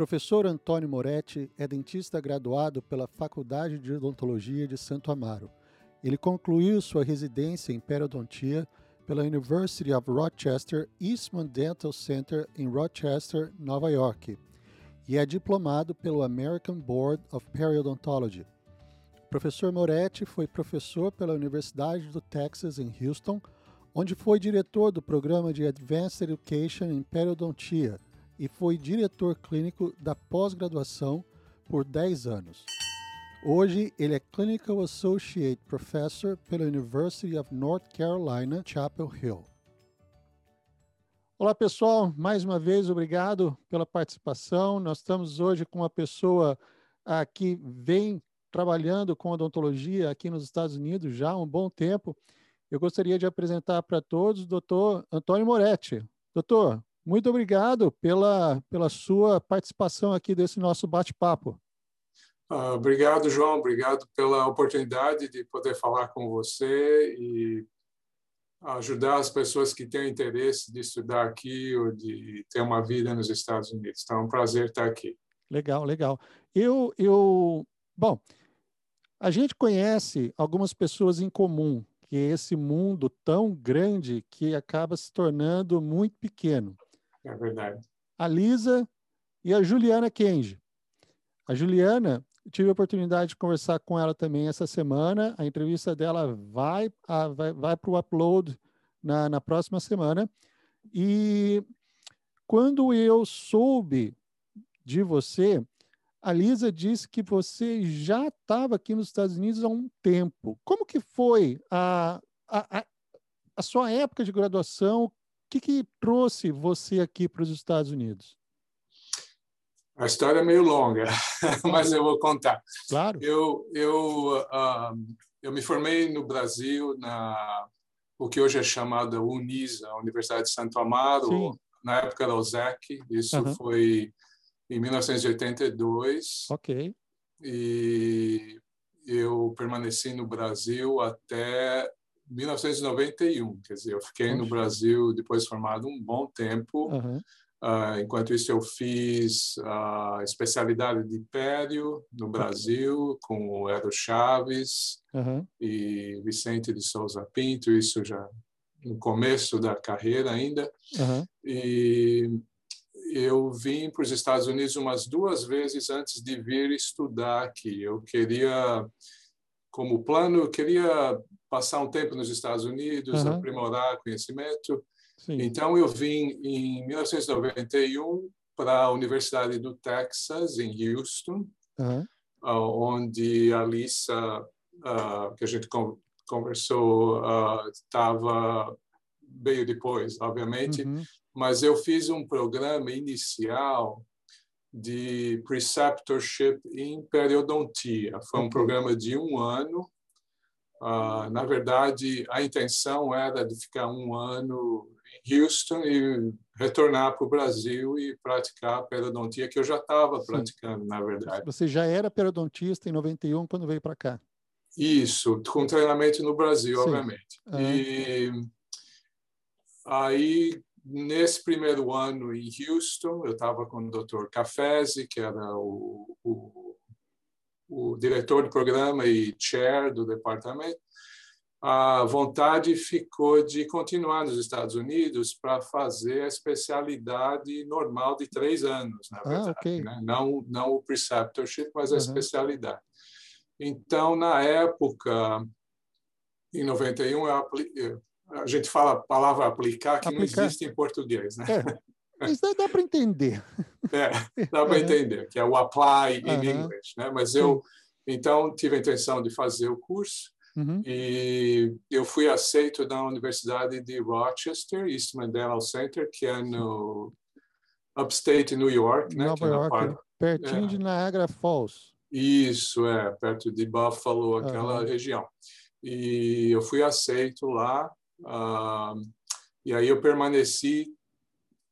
professor Antônio Moretti é dentista graduado pela Faculdade de Odontologia de Santo Amaro. Ele concluiu sua residência em periodontia pela University of Rochester Eastman Dental Center em Rochester, Nova York, e é diplomado pelo American Board of Periodontology. O professor Moretti foi professor pela Universidade do Texas em Houston, onde foi diretor do programa de Advanced Education em Periodontia e foi diretor clínico da pós-graduação por 10 anos. Hoje, ele é Clinical Associate Professor pela University of North Carolina, Chapel Hill. Olá, pessoal. Mais uma vez, obrigado pela participação. Nós estamos hoje com uma pessoa ah, que vem trabalhando com odontologia aqui nos Estados Unidos já há um bom tempo. Eu gostaria de apresentar para todos o doutor Antônio Moretti. Doutor, muito obrigado pela, pela sua participação aqui desse nosso bate-papo. Uh, obrigado, João. Obrigado pela oportunidade de poder falar com você e ajudar as pessoas que têm interesse de estudar aqui ou de ter uma vida nos Estados Unidos. Então, é um prazer estar aqui. Legal, legal. Eu, eu, bom, a gente conhece algumas pessoas em comum, que é esse mundo tão grande que acaba se tornando muito pequeno. É verdade. A Lisa e a Juliana Kenji. A Juliana tive a oportunidade de conversar com ela também essa semana. A entrevista dela vai, a, vai, vai para o upload na, na próxima semana. E quando eu soube de você, a Lisa disse que você já estava aqui nos Estados Unidos há um tempo. Como que foi a, a, a sua época de graduação? O que, que trouxe você aqui para os Estados Unidos? A história é meio longa, mas eu vou contar. Claro. Eu, eu, uh, eu me formei no Brasil na o que hoje é chamada Unisa, Universidade de Santo Amaro, Sim. na época da OSEC. Isso uhum. foi em 1982. Ok. E eu permaneci no Brasil até 1991. Quer dizer, eu fiquei no Brasil depois de formado um bom tempo. Uhum. Uh, enquanto isso, eu fiz a especialidade de pério no Brasil com o Edo Chaves uhum. e Vicente de Souza Pinto, isso já no começo da carreira ainda. Uhum. E eu vim para os Estados Unidos umas duas vezes antes de vir estudar aqui. Eu queria, como plano, eu queria passar um tempo nos Estados Unidos, uhum. aprimorar conhecimento Sim. Então, eu vim em 1991 para a Universidade do Texas, em Houston, uhum. onde a Lisa, uh, que a gente conversou, estava uh, veio depois, obviamente, uhum. mas eu fiz um programa inicial de preceptorship em periodontia. Foi um programa de um ano. Uh, na verdade, a intenção era de ficar um ano Houston e retornar para o Brasil e praticar a periodontia que eu já estava praticando, na verdade. Você já era periodontista em 91 quando veio para cá? Isso, com treinamento no Brasil, Sim. obviamente. Ah. E aí, nesse primeiro ano em Houston, eu estava com o Dr. Cafese, que era o, o, o diretor do programa e chair do departamento a vontade ficou de continuar nos Estados Unidos para fazer a especialidade normal de três anos, na ah, verdade. Ah, okay. né? não, não o preceptorship, mas a uhum. especialidade. Então, na época, em 91, eu, a gente fala a palavra aplicar, que aplicar. não existe em português. Né? É. Mas dá, dá para entender. É, dá para entender, que é o apply in uhum. English. Né? Mas eu, então, tive a intenção de fazer o curso Uhum. E eu fui aceito na Universidade de Rochester, Eastman Dental Center, que é no upstate New York, né? Nova é York, parte... pertinho é. de Niagara Falls. Isso, é, perto de Buffalo, aquela uhum. região. E eu fui aceito lá, uh, e aí eu permaneci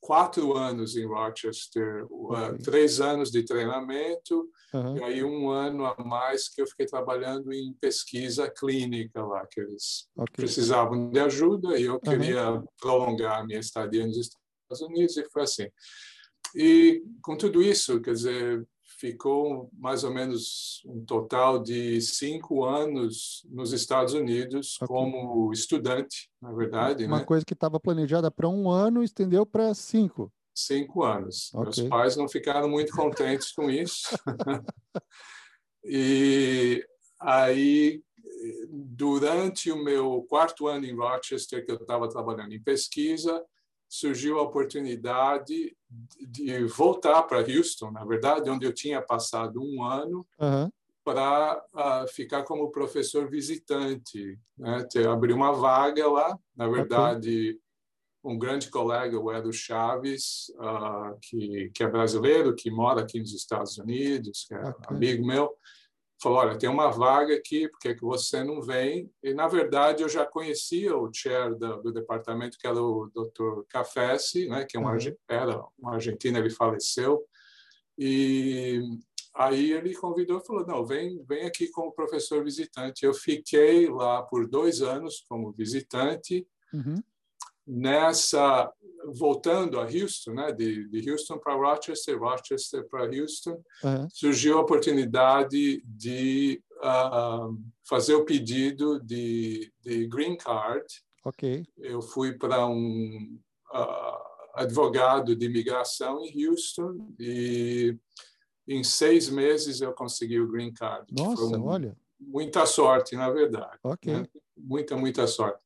quatro anos em Rochester, uh, três anos de treinamento, uhum. e aí um ano a mais que eu fiquei trabalhando em pesquisa clínica lá, que eles okay. precisavam de ajuda e eu queria uhum. prolongar a minha estadia nos Estados Unidos, e foi assim. e com tudo isso, quer dizer, ficou mais ou menos um total de cinco anos nos Estados Unidos okay. como estudante, na verdade. Uma né? coisa que estava planejada para um ano estendeu para cinco. Cinco anos. Okay. Meus pais não ficaram muito contentes com isso. e aí, durante o meu quarto ano em Rochester, que eu estava trabalhando em pesquisa, surgiu a oportunidade de voltar para Houston, na verdade, onde eu tinha passado um ano, uhum. para uh, ficar como professor visitante. Né? Abri uma vaga lá, na verdade, okay. um grande colega, o Edu Chaves, uh, que, que é brasileiro, que mora aqui nos Estados Unidos, que é okay. amigo meu, falou, olha, tem uma vaga aqui, por que, que você não vem? E, na verdade, eu já conhecia o chair do, do departamento, que era o Dr. Cafessi, né, que é um, uhum. era um argentino, ele faleceu. E aí ele convidou e falou, não, vem, vem aqui como professor visitante. Eu fiquei lá por dois anos como visitante. Uhum nessa voltando a Houston, né, de, de Houston para Rochester, Rochester para Houston, uhum. surgiu a oportunidade de uh, fazer o pedido de, de green card. Ok. Eu fui para um uh, advogado de imigração em Houston e em seis meses eu consegui o green card. Nossa, um, olha. Muita sorte, na verdade. Ok. Né? Muita, muita sorte.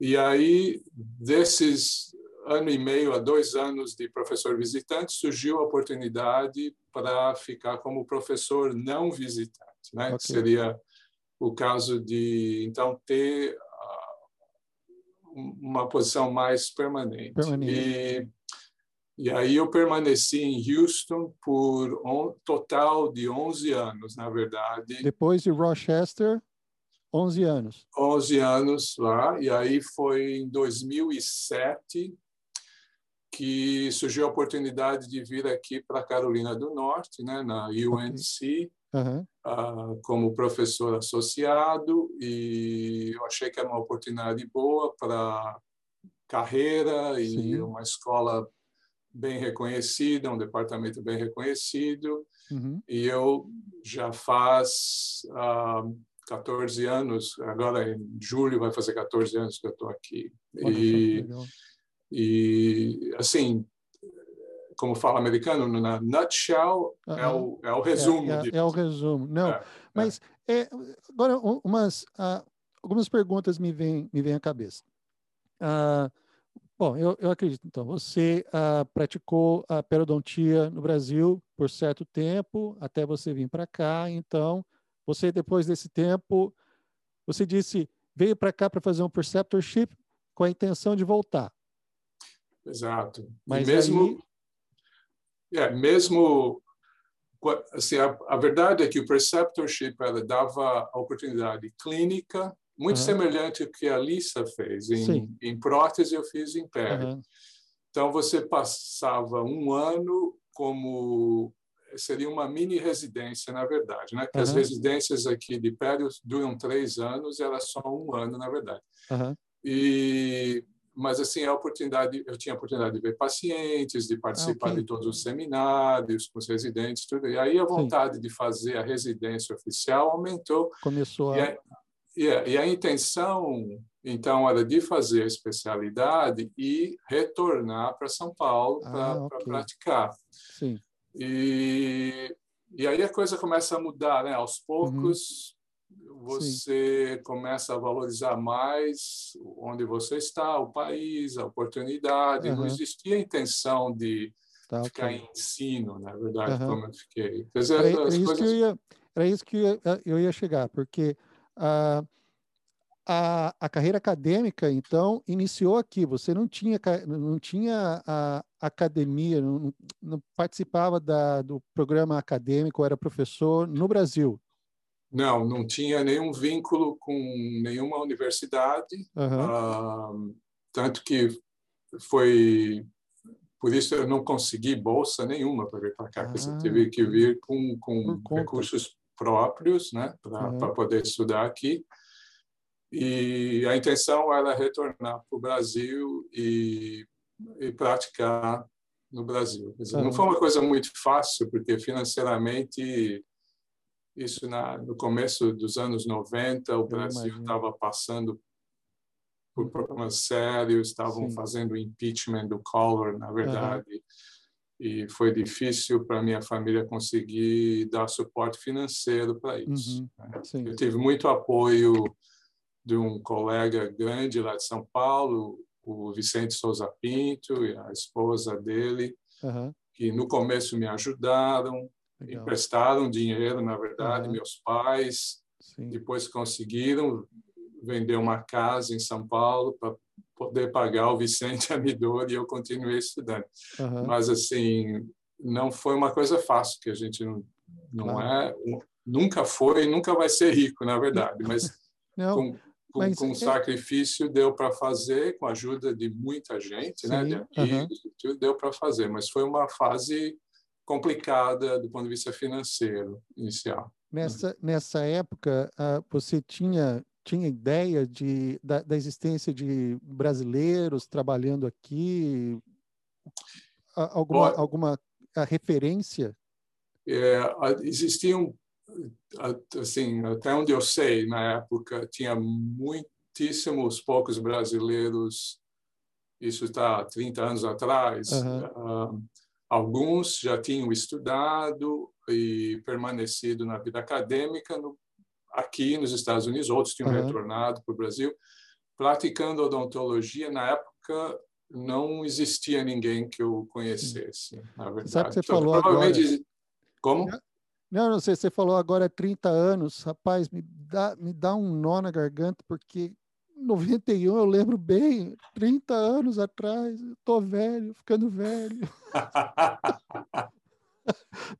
E aí, desses ano e meio a dois anos de professor visitante, surgiu a oportunidade para ficar como professor não visitante, né? Okay. Seria o caso de então ter uh, uma posição mais permanente. permanente. E, e aí eu permaneci em Houston por um total de 11 anos, na verdade. Depois de Rochester, 11 anos. 11 anos lá, e aí foi em 2007 que surgiu a oportunidade de vir aqui para Carolina do Norte, né, na UNC, uhum. uh, como professor associado, e eu achei que era uma oportunidade boa para carreira e Sim. uma escola bem reconhecida, um departamento bem reconhecido, uhum. e eu já faz uh, 14 anos, agora em julho vai fazer 14 anos que eu estou aqui. E, e, assim, como fala americano, na nutshell, uh -huh. é, o, é o resumo. É, é, é o resumo. Não, é, mas é. agora umas, uh, algumas perguntas me vêm me vem à cabeça. Uh, bom, eu, eu acredito, então, você uh, praticou a periodontia no Brasil por certo tempo, até você vir para cá, então você, depois desse tempo, você disse, veio para cá para fazer um preceptorship com a intenção de voltar. Exato. Mas e mesmo, aí... é, mesmo assim, a, a, verdade é que o preceptorship ela dava a oportunidade clínica muito uhum. semelhante ao que a Lisa fez. Em, em prótese, eu fiz em pé. Uhum. Então, você passava um ano como seria uma mini residência, na verdade, né? Que uhum. as residências aqui de Périos duram três anos, era só um ano, na verdade. Uhum. E mas assim a oportunidade, eu tinha a oportunidade de ver pacientes, de participar ah, okay. de todos os seminários com os residentes, tudo. E aí a vontade Sim. de fazer a residência oficial aumentou. Começou. E a, e a, e a intenção então era de fazer a especialidade e retornar para São Paulo para ah, okay. praticar. Sim. E, e aí a coisa começa a mudar, né? Aos poucos, uhum. você Sim. começa a valorizar mais onde você está, o país, a oportunidade. Uhum. Não existia a intenção de tá, ficar em ensino, na verdade, uhum. como eu fiquei. Dizer, era, era, isso coisas... ia, era, isso que eu ia, eu ia chegar, porque... Uh, a, a carreira acadêmica, então, iniciou aqui. Você não tinha, não tinha a academia, não, não participava da, do programa acadêmico, era professor no Brasil. Não, não tinha nenhum vínculo com nenhuma universidade. Uhum. Uh, tanto que foi por isso eu não consegui bolsa nenhuma para vir para cá. Ah, eu tive que vir com, com recursos próprios, né, para uhum. poder estudar aqui. E a intenção era retornar para o Brasil e, e, praticar no Brasil. Dizer. Não foi uma coisa muito fácil, porque financeiramente, isso na, no começo dos anos 90, o Brasil estava passando por problemas sérios, estavam Sim. fazendo impeachment do Collor, na verdade. Uhum. E foi difícil para minha família conseguir dar suporte financeiro para isso. Uhum. Né? Eu tive muito apoio de um colega grande lá de São Paulo, o Vicente Souza Pinto e a esposa dele, uhum. que no começo me ajudaram, Legal. emprestaram dinheiro, na verdade, uhum. meus pais, Sim. depois conseguiram vender uma casa em São Paulo para poder pagar o Vicente Amidor e eu continuei estudando. Uhum. Mas, assim, não foi uma coisa fácil, que a gente não, não claro. é, nunca foi e nunca vai ser rico, na verdade, mas não, com, com, mas com é... sacrifício deu para fazer, com a ajuda de muita gente, Sim. né, de amigos, uhum. deu para fazer, mas foi uma fase complicada do ponto de vista financeiro inicial. Nessa, nessa época, uh, você tinha tinha ideia de, da, da, existência de brasileiros trabalhando aqui? Alguma, Bom, alguma referência? É, existiam, assim, até onde eu sei, na época, tinha muitíssimos poucos brasileiros, isso está 30 anos atrás. Uhum. Uh, alguns já tinham estudado e permanecido na vida acadêmica no aqui nos Estados Unidos, outros tinham uhum. retornado para o Brasil, praticando odontologia. Na época, não existia ninguém que eu conhecesse, na verdade. Sabe que você então, falou provavelmente... agora... Como? Não, não sei, você falou agora 30 anos. Rapaz, me dá, me dá um nó na garganta, porque 91 eu lembro bem, 30 anos atrás, eu tô velho, ficando velho.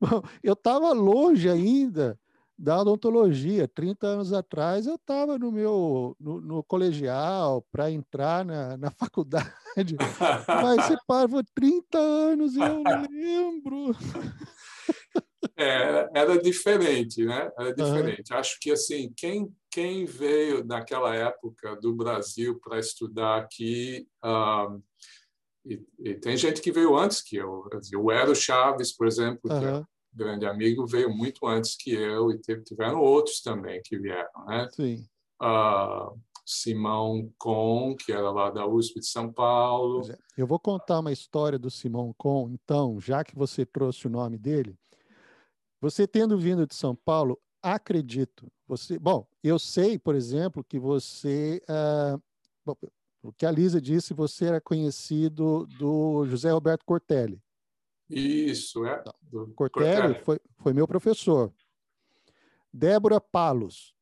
Bom, eu estava longe ainda da odontologia. 30 anos atrás eu estava no meu no, no colegial para entrar na, na faculdade. Mas você parou 30 anos e eu lembro. É, era diferente, né? Era diferente. Uhum. Acho que assim quem quem veio naquela época do Brasil para estudar aqui um, e, e, tem gente que veio antes que eu. O Ero Chaves, por exemplo, uhum. que é grande amigo, veio muito antes que eu e teve, tiveram outros também que vieram, né? Sim. Uh, Simão Com, que era lá da USP de São Paulo. É. Eu vou contar uma história do Simão Com, então, já que você trouxe o nome dele. Você tendo vindo de São Paulo, acredito. Você, bom, eu sei, por exemplo, que você, bom, o que a Lisa disse, você era conhecido do José Roberto Cortelli. Isso, é. Do Cortelli foi, foi meu professor. Débora Palos.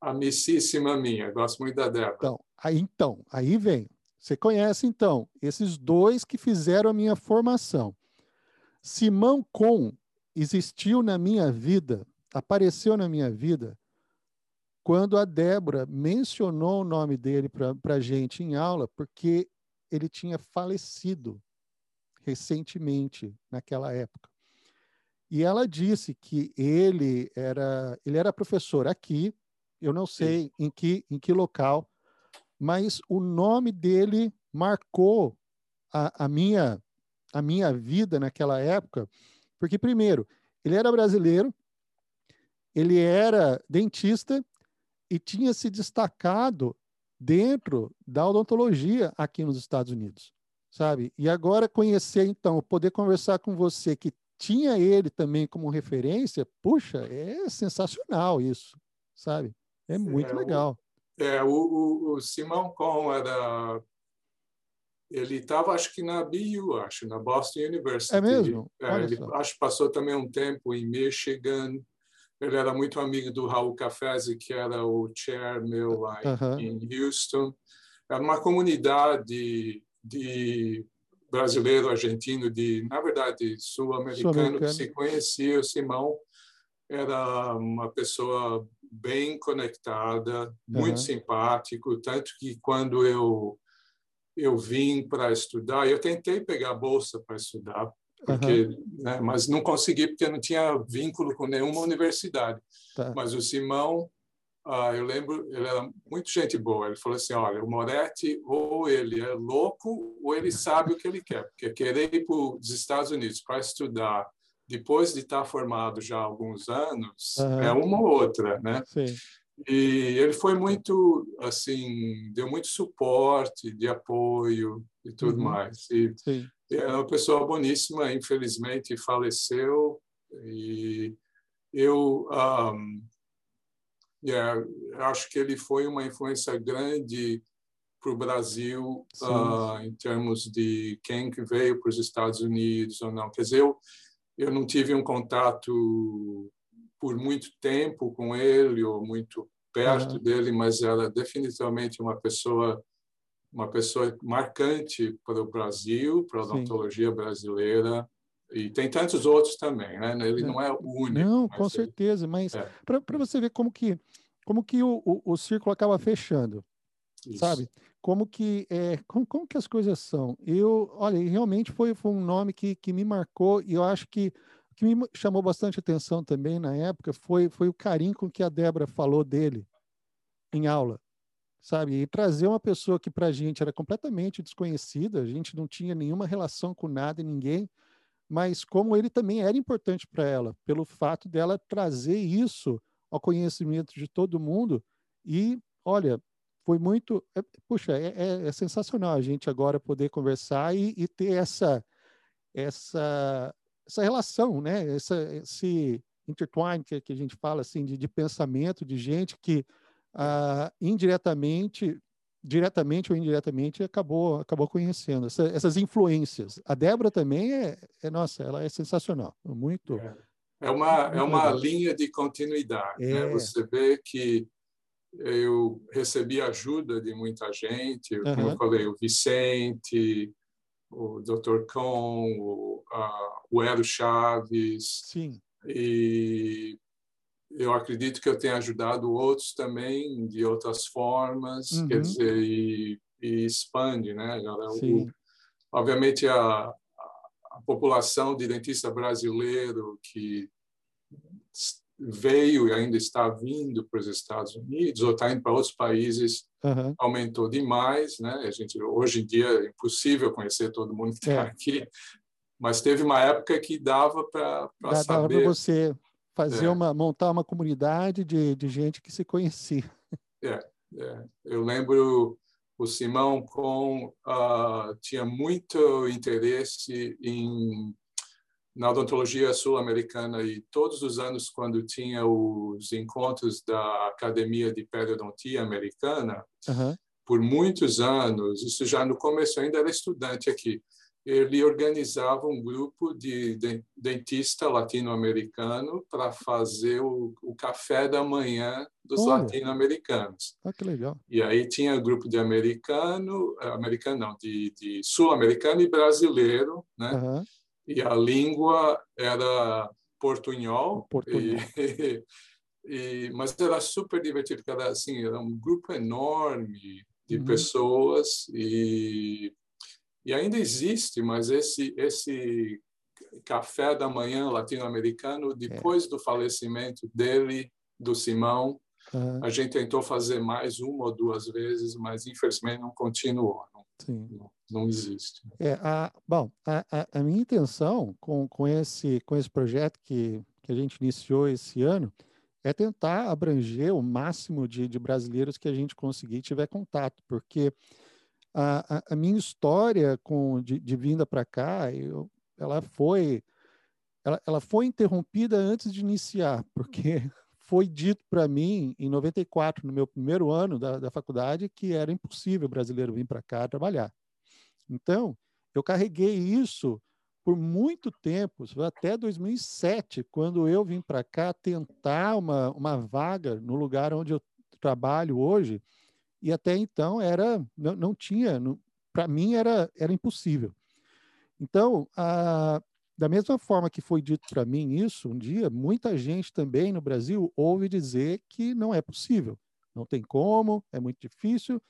Amicíssima minha, gosto muito da Débora. Então, aí, então, aí vem. Você conhece, então, esses dois que fizeram a minha formação. Simão Com existiu na minha vida, apareceu na minha vida, quando a Débora mencionou o nome dele para a gente em aula, porque ele tinha falecido recentemente naquela época. E ela disse que ele era ele era professor aqui, eu não sei em que em que local, mas o nome dele marcou a, a minha a minha vida naquela época, porque primeiro ele era brasileiro, ele era dentista e tinha se destacado dentro da odontologia aqui nos Estados Unidos sabe? E agora conhecer, então, poder conversar com você que tinha ele também como referência, puxa, é sensacional isso, sabe? É muito é, legal. O, é, o, o, o Simão Com era ele estava, acho que na BU, acho, na Boston University. É mesmo? É, ele, acho que passou também um tempo em Michigan. Ele era muito amigo do Raul Cafezi, que era o chair meu lá em, em Houston. Era uma comunidade de brasileiro, argentino, de na verdade sul-americano que se conhecia. O Simão era uma pessoa bem conectada, muito simpático, tanto que quando eu eu vim para estudar, eu tentei pegar bolsa para estudar, porque, uhum. né, mas não consegui porque não tinha vínculo com nenhuma universidade. Tá. Mas o Simão uh, eu lembro, ele era muito gente boa. Ele falou assim: olha, o Moretti ou ele é louco ou ele sabe o que ele quer, porque querer ir para os Estados Unidos para estudar depois de estar formado já há alguns anos uhum. é uma ou outra, né? Sim. E ele foi muito, assim, deu muito suporte, de apoio e tudo uhum. mais. E Sim. é uma pessoa boníssima, infelizmente faleceu. E eu um, yeah, acho que ele foi uma influência grande para o Brasil uh, em termos de quem que veio para os Estados Unidos ou não. Quer dizer, eu, eu não tive um contato por muito tempo com ele ou muito perto uhum. dele, mas era definitivamente uma pessoa uma pessoa marcante para o Brasil, para a odontologia brasileira e tem tantos outros também, né? Ele é. não é o único. Não, com ele... certeza, mas é. para você ver como que como que o, o, o círculo acaba fechando, Isso. sabe? Como que é, como, como que as coisas são? Eu, olha, realmente foi, foi um nome que, que me marcou e eu acho que que me chamou bastante atenção também na época foi, foi o carinho com que a Débora falou dele em aula, sabe? E trazer uma pessoa que para a gente era completamente desconhecida, a gente não tinha nenhuma relação com nada e ninguém, mas como ele também era importante para ela, pelo fato dela trazer isso ao conhecimento de todo mundo e, olha, foi muito, é, puxa, é, é, é, sensacional a gente agora poder conversar e, e ter essa essa essa relação, né? Essa, esse intertwine que, que a gente fala assim de, de pensamento de gente que uh, indiretamente, diretamente ou indiretamente acabou acabou conhecendo essa, essas influências. A Débora também é, é, nossa, ela é sensacional, muito. É, é uma é uma linha de continuidade. Né? É. Você vê que eu recebi ajuda de muita gente, como uhum. eu falei, o Vicente, o Dr. Com, o, a, o Ero Chaves. Sim. E eu acredito que eu tenha ajudado outros também de outras formas, uhum. quer dizer, e, e, expande, né? O, obviamente, a, a população de dentista brasileiro que veio e ainda está vindo para os Estados Unidos ou está indo para outros países uhum. aumentou demais, né? A gente hoje em dia é impossível conhecer todo mundo que está é. aqui, mas teve uma época que dava para saber. Dava para você fazer é. uma montar uma comunidade de, de gente que se conhecia. É, é. eu lembro o Simão com uh, tinha muito interesse em na odontologia sul-americana e todos os anos quando tinha os encontros da Academia de Periodontia Americana, uhum. por muitos anos, isso já no começo ainda era estudante aqui, ele organizava um grupo de dentista latino-americano para fazer o, o, café da manhã dos latino-americanos. Ah, que legal. E aí tinha grupo de americano, americano não, de, de sul-americano e brasileiro, né? Uhum e a língua era portunhol. portunhol. E, e, mas era super divertido, porque era, assim, era um grupo enorme de uhum. pessoas e, e ainda existe, mas esse, esse café da manhã latino-americano, depois é. do falecimento dele, do Simão, uhum. a gente tentou fazer mais uma ou duas vezes, mas infelizmente não continuou. Sim. Não, não existe. É, a, bom, a, a, minha intenção com, com, esse, com esse projeto que, que a gente iniciou esse ano é tentar abranger o máximo de, de brasileiros que a gente conseguir tiver contato, porque a, a, minha história com, de, de vinda para cá, eu, ela foi ela, ela foi interrompida antes de iniciar, porque foi dito para mim em 94, no meu primeiro ano da, da faculdade, que era impossível brasileiro vir para cá trabalhar. Então, eu carreguei isso por muito tempo, até 2007, quando eu vim para cá tentar uma, uma vaga no lugar onde eu trabalho hoje, e até então era não, não tinha, para mim era, era impossível. Então, a, da mesma forma que foi dito para mim isso um dia, muita gente também no Brasil ouve dizer que não é possível, não tem como, é muito difícil,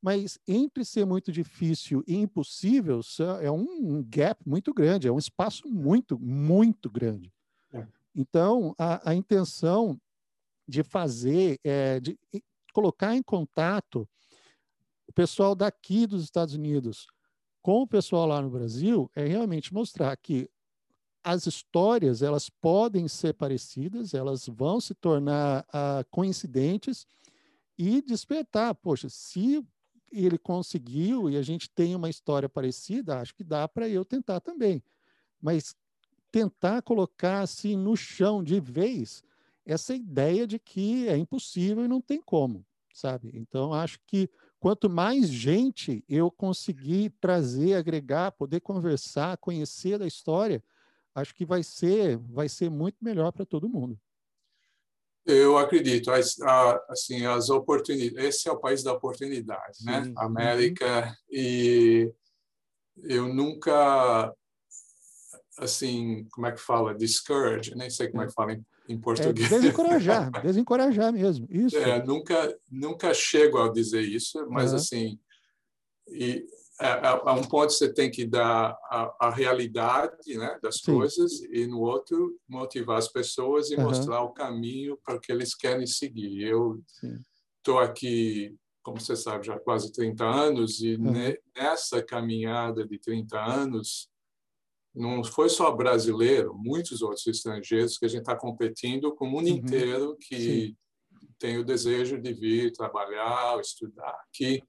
mas entre ser muito difícil e impossível é um gap muito grande, é um espaço muito, muito grande. É. Então, a, a intenção de fazer, é, de colocar em contato o pessoal daqui dos Estados Unidos com o pessoal lá no Brasil, é realmente mostrar que as histórias elas podem ser parecidas, elas vão se tornar uh, coincidentes e despertar. Poxa, se ele conseguiu e a gente tem uma história parecida, acho que dá para eu tentar também. Mas tentar colocar assim no chão de vez essa ideia de que é impossível e não tem como, sabe? Então acho que quanto mais gente eu conseguir trazer, agregar, poder conversar, conhecer da história, acho que vai ser vai ser muito melhor para todo mundo. Eu acredito, as, assim, as oportunidades. Esse é o país da oportunidade, né? Sim. né? América e eu nunca, assim, como é que fala, discourage, nem sei como é que fala em, em é, português. É, desencorajar, desencorajar mesmo. Isso. É, nunca, nunca chego a dizer isso, mas uhum. assim, e a, é, a, é, um ponto você tem que dar a, a realidade né, das Sim. coisas e no outro motivar as pessoas e uhum. mostrar o caminho para que eles querem seguir. Eu estou aqui, como você sabe, já há quase 30 anos e uhum. ne, nessa caminhada de 30 anos não foi só brasileiro, muitos outros estrangeiros que a gente está competindo com o mundo uhum. inteiro que Sim. tem o desejo de vir trabalhar, estudar aqui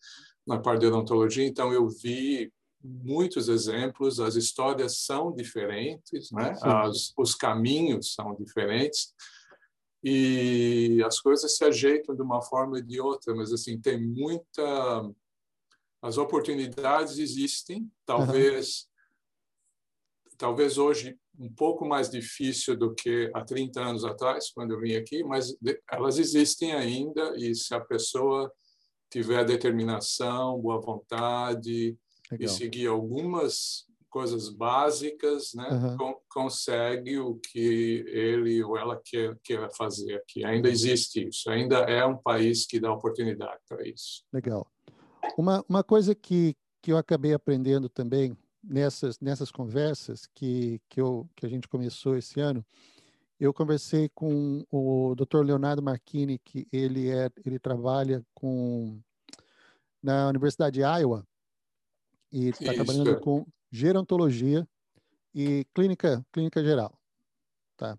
na parte de odontologia, então eu vi muitos exemplos, as histórias são diferentes, né? As, os caminhos são diferentes e as coisas se ajeitam de uma forma ou de outra, mas assim tem muita as oportunidades existem, talvez uhum. Talvez hoje um pouco mais difícil do que há 30 anos atrás, quando eu vim aqui, mas elas existem ainda e se a pessoa tiver determinação, boa vontade Legal. e seguir algumas coisas básicas, né, uhum. consegue o que ele ou ela quer, quer fazer aqui. Ainda existe isso, ainda é um país que dá oportunidade para isso. Legal. Uma, uma coisa que, que eu acabei aprendendo também nessas, nessas conversas que, que, eu, que a gente começou esse ano, eu conversei com o Dr. Leonardo Marchini, que ele é, ele trabalha com na Universidade de Iowa e está trabalhando com gerontologia e clínica clínica geral, tá?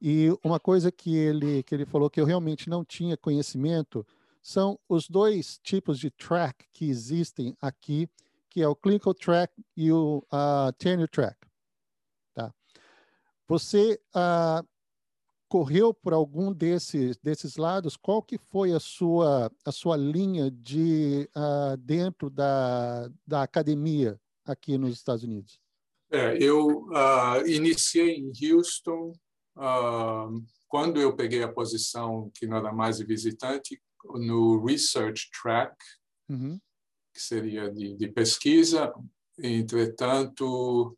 E uma coisa que ele que ele falou que eu realmente não tinha conhecimento são os dois tipos de track que existem aqui, que é o clinical track e o uh, tenure track, tá? Você uh, correu por algum desses desses lados? Qual que foi a sua a sua linha de uh, dentro da, da academia aqui nos Estados Unidos? É, eu uh, iniciei em Houston uh, quando eu peguei a posição que não era mais de visitante no research track, uhum. Que seria de, de pesquisa. Entretanto,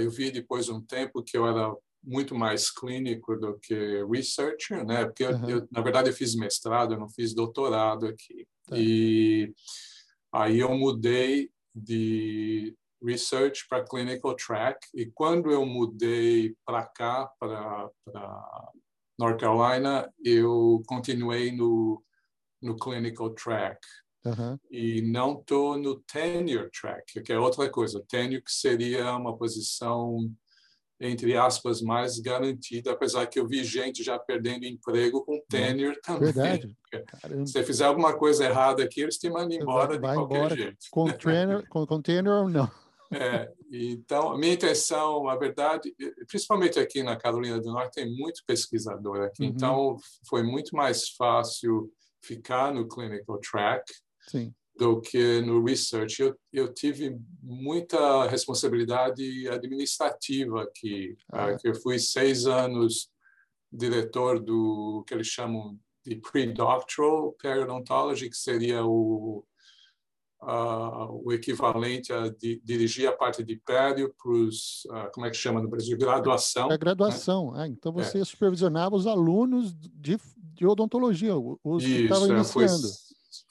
eu vi depois de um tempo que eu era muito mais clínico do que researcher, né? Porque uhum. eu, na verdade eu fiz mestrado, eu não fiz doutorado aqui. Tá. E aí eu mudei de research para clinical track e quando eu mudei para cá para North Carolina, eu continuei no no clinical track. Uhum. E não estou no tenure track, que é outra coisa. Tenure que seria uma posição entre aspas, mais garantida, apesar que eu vi gente já perdendo emprego com tenure também. Verdade. Caramba. Se você fizer alguma coisa errada aqui, eles te mandam embora vai, de qualquer embora jeito. Com, trainer, com, com tenure ou não. É, então, a minha intenção, a verdade, principalmente aqui na Carolina do Norte, tem muito pesquisador aqui, uhum. então foi muito mais fácil ficar no clinical track. Sim do que no research. Eu, eu tive muita responsabilidade administrativa aqui. Ah. eu fui seis anos diretor do que eles chamam de pre-doctoral periodontology, que seria o, uh, o equivalente a di, dirigir a parte de pério para os, uh, como é que chama no Brasil, graduação. É graduação. Né? Ah, então você é. supervisionava os alunos de, de odontologia, os Isso, que estavam é, iniciando. Foi,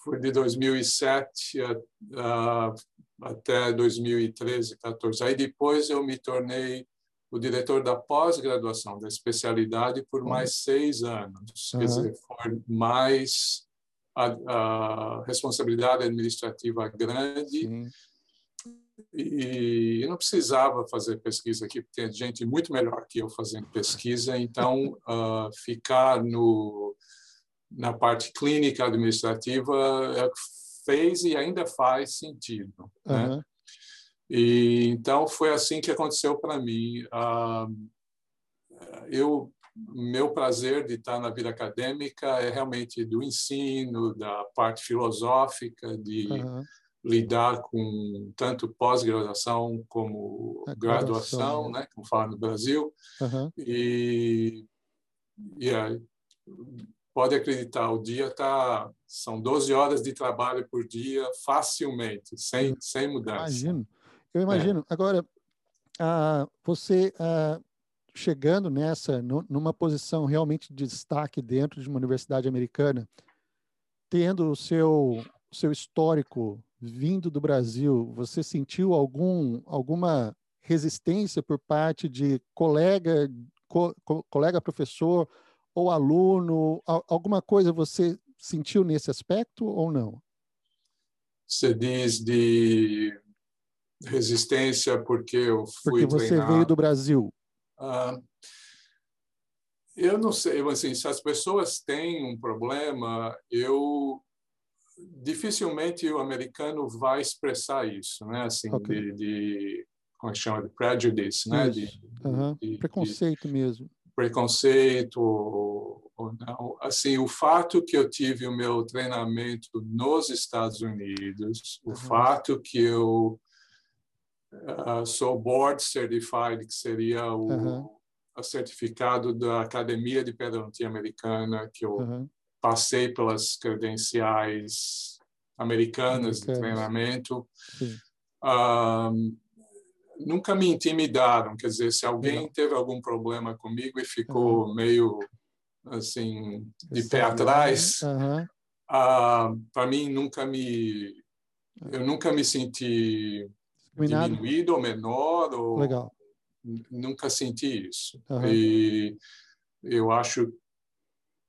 foi de 2007 a, a, até 2013, 14. Aí depois eu me tornei o diretor da pós-graduação, da especialidade, por mais seis anos. Uhum. Quer dizer, foi mais a, a responsabilidade administrativa grande. Sim. E eu não precisava fazer pesquisa aqui, porque tem gente muito melhor que eu fazendo pesquisa. Então, uh, ficar no, na parte clínica administrativa é fez e ainda faz sentido. Uhum. Né? E então foi assim que aconteceu para mim. Uh, eu meu prazer de estar na vida acadêmica é realmente do ensino, da parte filosófica, de uhum. lidar com tanto pós-graduação como A graduação, né? né, como fala no Brasil. Uhum. E, e aí, pode acreditar, o dia tá são 12 horas de trabalho por dia facilmente, sem sem mudança. Imagino. Eu imagino. É. Agora, ah, você ah, chegando nessa, numa posição realmente de destaque dentro de uma universidade americana, tendo o seu, seu histórico vindo do Brasil, você sentiu algum, alguma resistência por parte de colega, co, co, colega professor ou aluno? Alguma coisa você sentiu nesse aspecto ou não? Você diz de resistência porque eu fui Porque você veio do Brasil. Ah, eu não sei, assim, se as pessoas têm um problema, eu dificilmente o americano vai expressar isso, né? Assim, okay. de, de como é chama de prejudice, né? De, uhum. de, preconceito mesmo. Preconceito ou não. Assim, o fato que eu tive o meu treinamento nos Estados Unidos, uhum. o fato que eu uh, sou board certified, que seria o, uhum. o certificado da Academia de Pedagogía Americana, que eu uhum. passei pelas credenciais americanas de treinamento. Uh, nunca me intimidaram, quer dizer, se alguém teve algum problema comigo e ficou uhum. meio assim de pé atrás, uhum. uh, para mim nunca me eu nunca me senti Combinado. diminuído ou menor. Ou... Legal. Nunca senti isso. Uhum. E eu acho,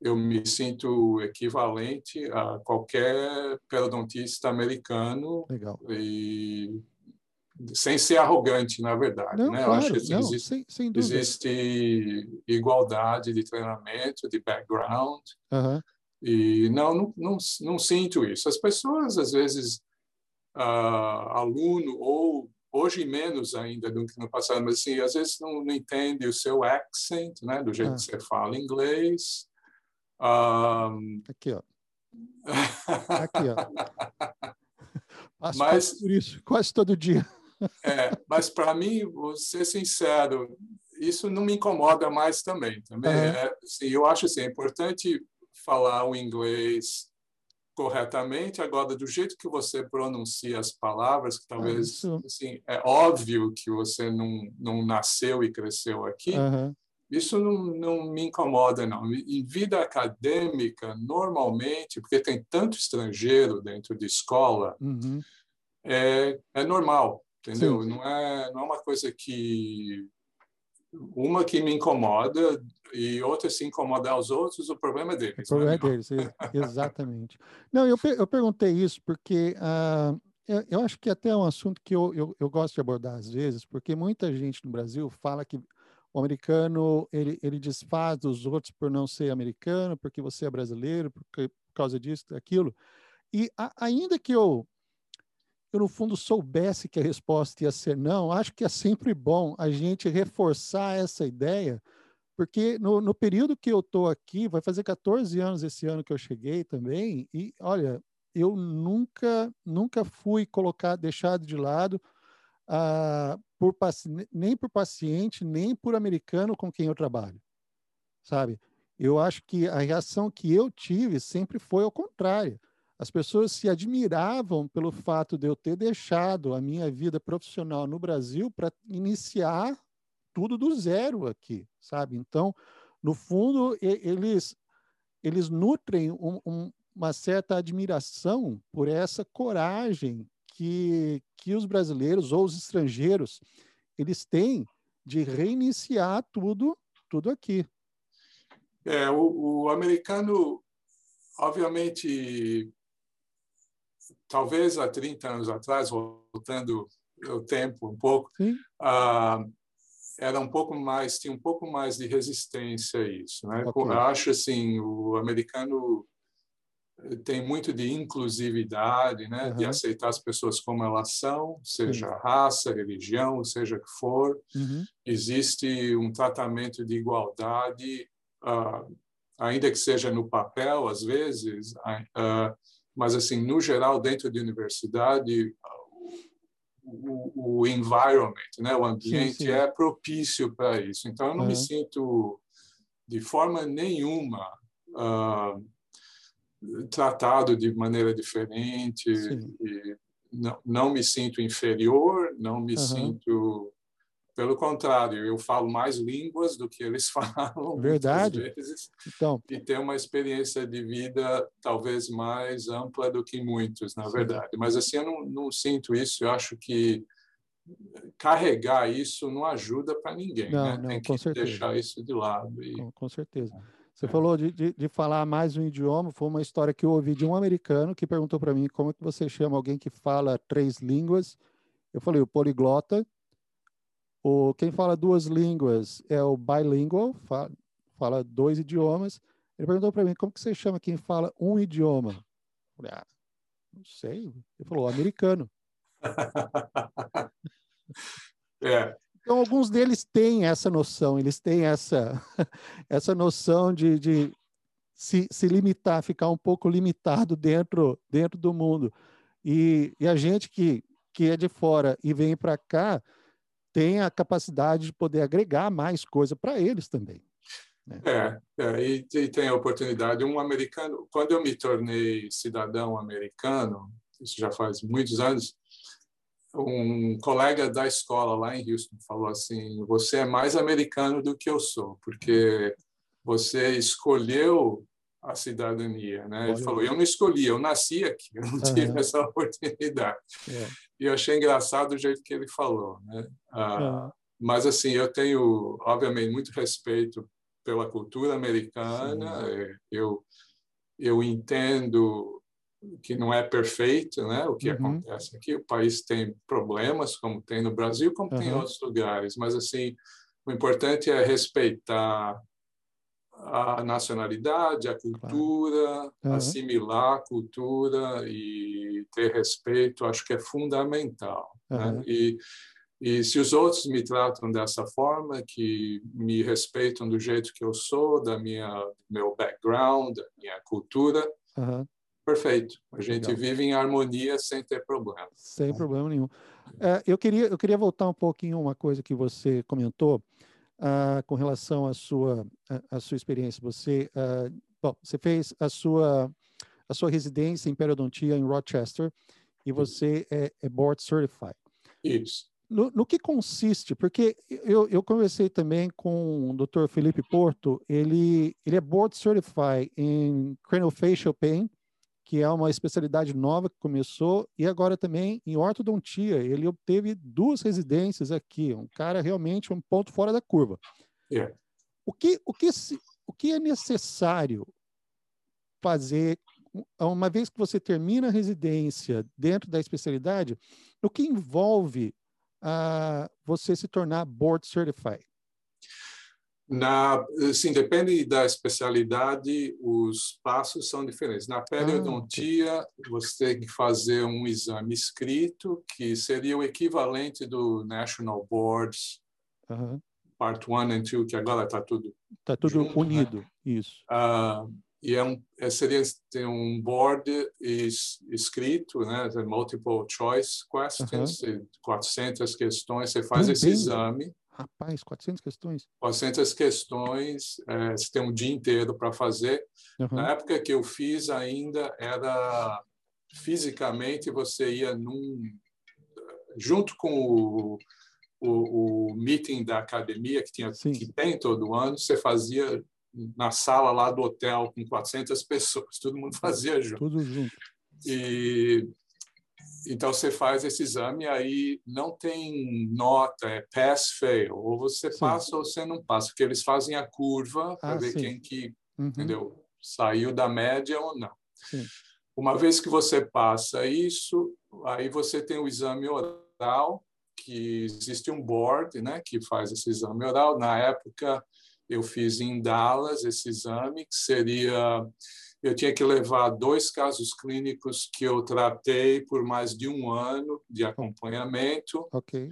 eu me sinto equivalente a qualquer periodontista americano. Legal. E sem ser arrogante, na verdade. Não, né? Claro, eu acho que não, existe, sem, sem existe igualdade de treinamento, de background. Uhum. E não, não, não, não sinto isso. As pessoas, às vezes, uh, aluno ou hoje menos ainda do que no passado, mas assim, às vezes não, não entende o seu accent, né, do jeito ah. que você fala inglês. Um... Aqui, ó. Aqui, ó. Passo mas, por isso, quase todo dia. É, mas para mim, vou ser sincero, isso não me incomoda mais também. Também uhum. é, assim, eu acho assim, é importante falar o inglês corretamente. Agora, do jeito que você pronuncia as palavras, que talvez ah, assim, é óbvio que você não, não nasceu e cresceu aqui, uhum. isso não, não me incomoda, não. Em vida acadêmica, normalmente, porque tem tanto estrangeiro dentro de escola, uhum. é, é normal, entendeu? Não é, não é uma coisa que uma que me incomoda e outra se incomodar os outros, o problema é deles. O problema é, é deles, exatamente. Não, eu, eu perguntei isso porque uh, eu, eu, acho que até é um assunto que eu, eu, eu, gosto de abordar às vezes, porque muita gente no Brasil fala que o americano ele, ele desfaz dos outros por não ser americano, porque você é brasileiro, porque, por causa disso, daquilo. E a, ainda que eu eu, no fundo, soubesse que a resposta ia ser não, acho que é sempre bom a gente reforçar essa ideia, porque no, no período que eu estou aqui, vai fazer 14 anos esse ano que eu cheguei também, e olha, eu nunca, nunca fui colocar, deixado de lado, uh, por, nem por paciente, nem por americano com quem eu trabalho, sabe? Eu acho que a reação que eu tive sempre foi ao contrário as pessoas se admiravam pelo fato de eu ter deixado a minha vida profissional no Brasil para iniciar tudo do zero aqui, sabe? Então, no fundo, eles eles nutrem um, um, uma certa admiração por essa coragem que que os brasileiros ou os estrangeiros eles têm de reiniciar tudo, tudo aqui. É, o, o americano, obviamente, talvez há 30 anos atrás, voltando o tempo um pouco, ah, era um pouco mais tinha um pouco mais de resistência a isso, né? Okay. Eu acho assim o americano tem muito de inclusividade, né? Uhum. De aceitar as pessoas como elas são, seja Sim. raça, religião, seja que for. Uhum. Existe um tratamento de igualdade, uh, ainda que seja no papel às vezes, uh, mas assim no geral dentro da universidade o, o environment, né, o ambiente sim, sim. é propício para isso. Então eu não uhum. me sinto de forma nenhuma uh, tratado de maneira diferente não, não me sinto inferior, não me uhum. sinto pelo contrário, eu falo mais línguas do que eles falam. Verdade. Vezes, então. E tenho uma experiência de vida talvez mais ampla do que muitos, na verdade. Mas assim, eu não, não, sinto isso. Eu acho que carregar isso não ajuda para ninguém. Não, né? não, Tem que certeza. deixar isso de lado. E... Com, com certeza. Você é. falou de, de, de, falar mais um idioma. Foi uma história que eu ouvi de um americano que perguntou para mim como é que você chama alguém que fala três línguas. Eu falei o poliglota o, quem fala duas línguas é o bilingual, fala, fala dois idiomas. Ele perguntou para mim, como que você chama quem fala um idioma? Eu falei, ah, não sei. Ele falou, americano. é. Então, alguns deles têm essa noção, eles têm essa, essa noção de, de se, se limitar, ficar um pouco limitado dentro, dentro do mundo. E, e a gente que, que é de fora e vem para cá, tem a capacidade de poder agregar mais coisa para eles também. Né? É, é e, e, tem a oportunidade. Um americano, quando eu me tornei cidadão americano, isso já faz muitos anos, um colega da escola lá em Houston falou assim: você é mais americano do que eu sou, porque você escolheu a cidadania, né? Ele falou: eu não escolhi, eu nasci aqui, eu não tive essa oportunidade. É. E eu achei engraçado o jeito que ele falou, né? Ah, mas assim, eu tenho, obviamente, muito respeito pela cultura americana. Sim. É, eu eu entendo que não é perfeito, né? O que uhum. acontece aqui, o país tem problemas, como tem no Brasil, como uhum. tem em outros lugares. Mas assim, o importante é respeitar a nacionalidade, a cultura, uhum. assimilar a cultura e ter respeito, acho que é fundamental. Uhum. Né? E, e se os outros me tratam dessa forma, que me respeitam do jeito que eu sou, da minha meu background, da minha cultura, uhum. perfeito. A gente Legal. vive em harmonia sem ter problema. Sem problema nenhum. É, eu queria eu queria voltar um pouquinho uma coisa que você comentou uh, com relação à sua, à, à sua experiência. Você, uh, bom, você fez a sua, a sua residência em periodontia em Rochester e você é, é board certified. Isso. No, no, que consiste? Porque eu, eu conversei também com o Dr. Felipe Porto, ele, ele é board certified em craniofacial pain, que é uma especialidade nova que começou, e agora também em ortodontia. Ele obteve duas residências aqui, um cara realmente um ponto fora da curva. Yeah. O, que, o, que, o que é necessário fazer, uma vez que você termina a residência dentro da especialidade, o que envolve uh, você se tornar board certified? Na, sim, depende da especialidade, os passos são diferentes. Na periodontia, ah, você tem que fazer um exame escrito, que seria o equivalente do National Boards, uhum. Part 1 and 2, que agora está tudo Está tudo junto, né? unido, né? isso. Uh, e é um, é, seria tem um board is, escrito, né, multiple choice questions, uhum. 400 questões, você faz esse exame Rapaz, 400 questões? 400 questões, é, você tem um dia inteiro para fazer. Uhum. Na época que eu fiz ainda era fisicamente você ia num junto com o, o, o meeting da academia que tinha Sim. que tem todo ano, você fazia na sala lá do hotel com 400 pessoas, todo mundo fazia junto. Tudo junto. E então você faz esse exame aí não tem nota, é pass fail, ou você sim. passa ou você não passa, porque eles fazem a curva para ah, ver sim. quem que, uhum. entendeu, saiu da média ou não. Sim. Uma vez que você passa isso, aí você tem o exame oral, que existe um board, né, que faz esse exame oral. Na época eu fiz em Dallas esse exame, que seria eu tinha que levar dois casos clínicos que eu tratei por mais de um ano de acompanhamento. Ok.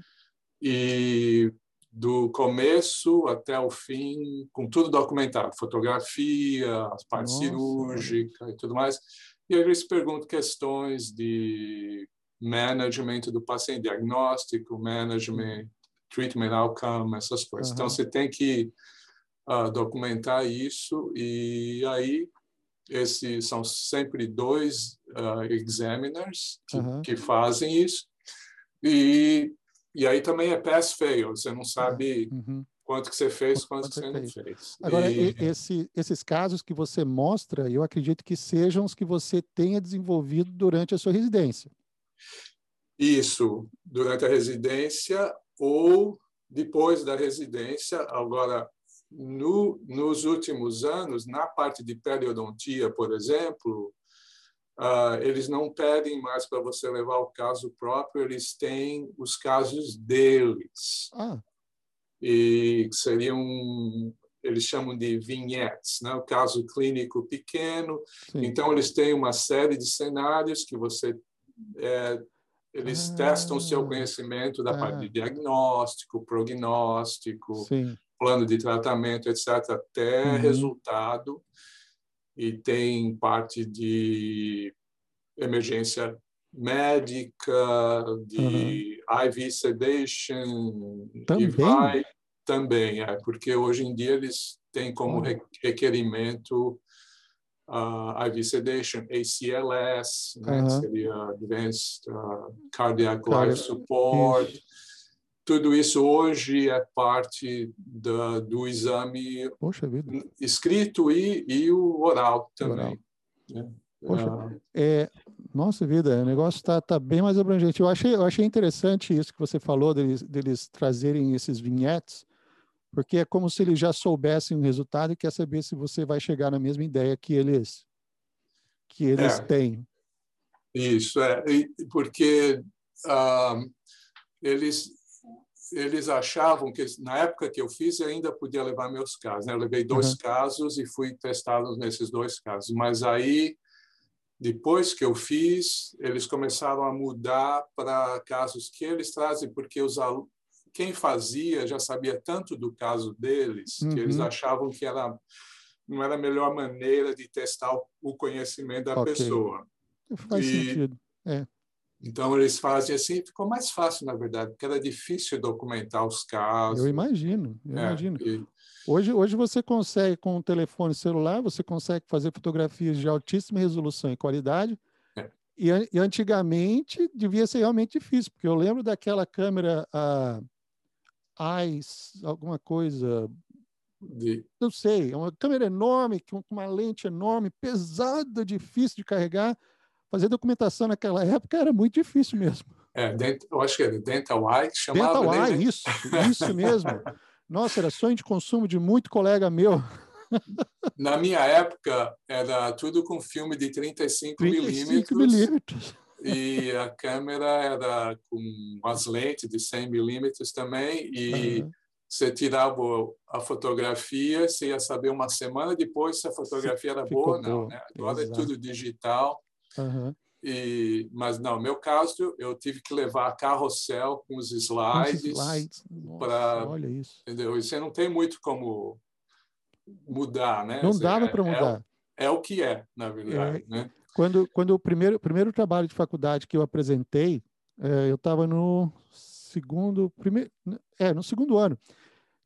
E do começo até o fim, com tudo documentado, fotografia, as partes Nossa, cirúrgicas e tudo mais. E aí eles perguntam questões de management do paciente, diagnóstico, management, treatment outcome, essas coisas. Uhum. Então, você tem que uh, documentar isso e aí esses são sempre dois uh, examiners que, uhum. que, fazem isso. E, e aí também é pass-fail, você não sabe uhum. quanto que você fez, quanto, quanto que você fez. não fez. Agora, e... esse, esses casos que você mostra, eu acredito que sejam os que você tenha desenvolvido durante a sua residência. Isso, durante a residência ou depois da residência. Agora, no, nos últimos anos, na parte de periodontia, por exemplo, uh, eles não pedem mais para você levar o caso próprio, eles têm os casos deles. Ah. E seriam, eles chamam de vignettes, né? o caso clínico pequeno. Sim. Então, eles têm uma série de cenários que você. É, eles ah. testam o seu conhecimento da ah. parte de diagnóstico, prognóstico, Sim plano de tratamento, etc., até uhum. resultado, e tem parte de emergência médica, de uhum. IV sedation, também? e vai também, é, porque hoje em dia eles têm como uhum. requerimento uh, IV sedation, ACLS, né, seria Advanced uh, Cardiac Life Support, tudo isso hoje é parte da, do exame escrito e, e, o oral também. Oral. Né? Poxa, ah. é, nossa vida, o negócio está tá bem mais abrangente. Eu achei, eu achei interessante isso que você falou, deles, deles trazerem esses vinhetes, porque é como se eles já soubessem o resultado e quer saber se você vai chegar na mesma ideia que eles, que eles é. têm. Isso, é, porque uh, eles eles achavam que, na época que eu fiz, ainda podia levar meus casos. Né? Eu levei dois uhum. casos e fui testado nesses dois casos. Mas aí, depois que eu fiz, eles começaram a mudar para casos que eles trazem, porque os quem fazia já sabia tanto do caso deles uhum. que eles uhum. achavam que era não era a melhor maneira de testar o conhecimento da okay. pessoa. Faz e, sentido. É. Então, eles fazem assim, ficou mais fácil, na verdade, porque era difícil documentar os casos. Eu imagino, eu é, imagino. E... Hoje, hoje você consegue, com o telefone celular, você consegue fazer fotografias de altíssima resolução e qualidade. É. E, e, antigamente devia ser realmente difícil, porque eu lembro daquela câmera a AIS, alguma coisa, de... não sei, é uma câmera enorme, com uma lente enorme, pesada, difícil de carregar fazer documentação naquela época era muito difícil mesmo. É, eu acho que era Dental Eye que chamava. Dental Eye, isso, isso mesmo. Nossa, era sonho de consumo de muito colega meu. Na minha época, era tudo com filme de 35, 35 milímetros. E a câmera era com as lentes de 100 milímetros também. E uhum. você tirava a fotografia, você ia saber uma semana depois se a fotografia era Ficou boa ou não. Né? Agora Exato. é tudo digital. Uhum. E, mas não, meu caso, eu tive que levar carrossel com os slides. slides. Pra, olha isso. Entendeu? E você não tem muito como mudar, né? Não dava é, para mudar. É, é, o que é, na verdade. É, né? Quando, quando o primeiro, primeiro trabalho de faculdade que eu apresentei, é, eu estava no segundo, primeiro, é, no segundo ano.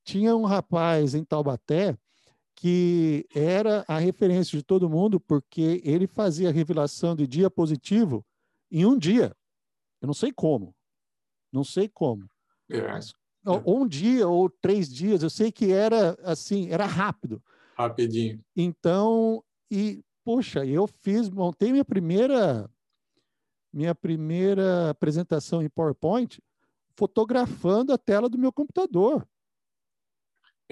Tinha um rapaz em Taubaté que era a referência de todo mundo, porque ele fazia a revelação de dia positivo em um dia. Eu não sei como. Não sei como. É. Mas, ou um dia ou três dias. Eu sei que era assim, era rápido. Rapidinho. Então, e poxa, eu fiz, montei minha primeira minha primeira apresentação em PowerPoint fotografando a tela do meu computador.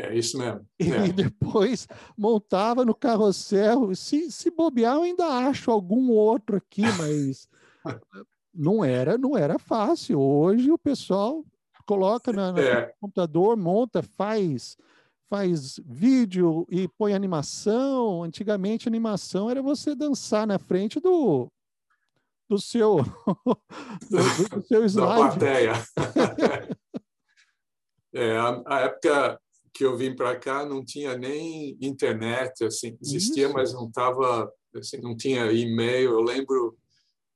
É isso mesmo. É. E depois montava no carrossel. Se, se bobear, eu ainda acho algum outro aqui, mas não era, não era fácil. Hoje o pessoal coloca na, no é. computador, monta, faz faz vídeo e põe animação. Antigamente, animação era você dançar na frente do, do seu do, do seu slide. Da plateia. é, a, a, época que eu vim para cá não tinha nem internet, assim, existia, Isso. mas não tava, assim, não tinha e-mail. Eu lembro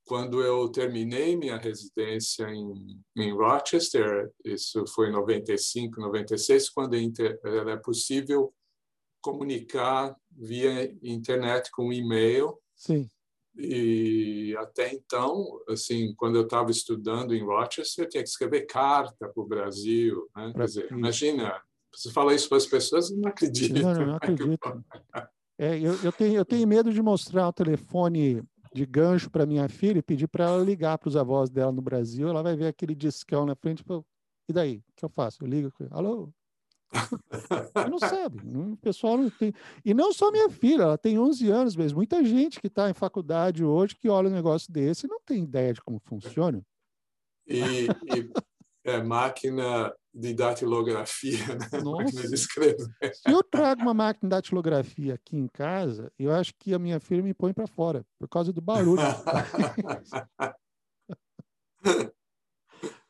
quando eu terminei minha residência em, em Rochester, isso foi em 95, 96, quando era possível comunicar via internet com e-mail. Sim. E até então, assim, quando eu estava estudando em Rochester, eu tinha que escrever carta para o Brasil. Né? Quer dizer, imagina, você fala isso para as pessoas, não acreditam. Não, não, não acredito. É, eu, eu, tenho, eu tenho medo de mostrar o telefone de gancho para minha filha e pedir para ela ligar para os avós dela no Brasil. Ela vai ver aquele discão na frente. E daí? O que eu faço? Eu ligo. Alô? não sabe. O pessoal não tem. E não só minha filha, ela tem 11 anos mesmo. Muita gente que está em faculdade hoje que olha um negócio desse e não tem ideia de como funciona. E, e é, máquina de datilografia, né? máquina de escrever. Se eu trago uma máquina de datilografia aqui em casa, eu acho que a minha filha me põe para fora, por causa do barulho.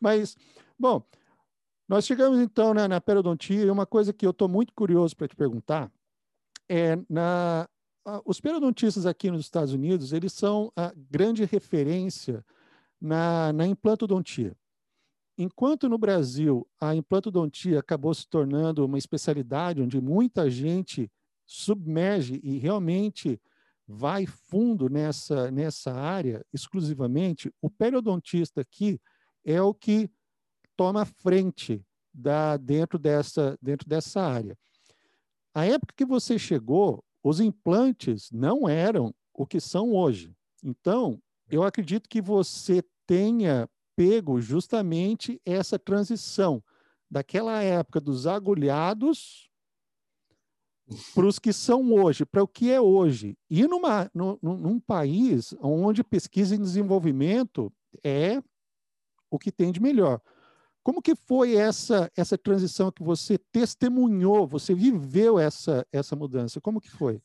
Mas, bom, nós chegamos então né, na periodontia e uma coisa que eu estou muito curioso para te perguntar é na os periodontistas aqui nos Estados Unidos eles são a grande referência na, na implantodontia. Enquanto no Brasil a implantodontia acabou se tornando uma especialidade onde muita gente submerge e realmente vai fundo nessa, nessa área exclusivamente, o periodontista aqui é o que toma frente da, dentro, dessa, dentro dessa área. A época que você chegou, os implantes não eram o que são hoje. Então, eu acredito que você tenha pego justamente essa transição daquela época dos agulhados para os que são hoje, para o que é hoje. E numa, num, num país onde pesquisa e desenvolvimento é o que tem de melhor. Como que foi essa essa transição que você testemunhou, você viveu essa essa mudança? Como que foi?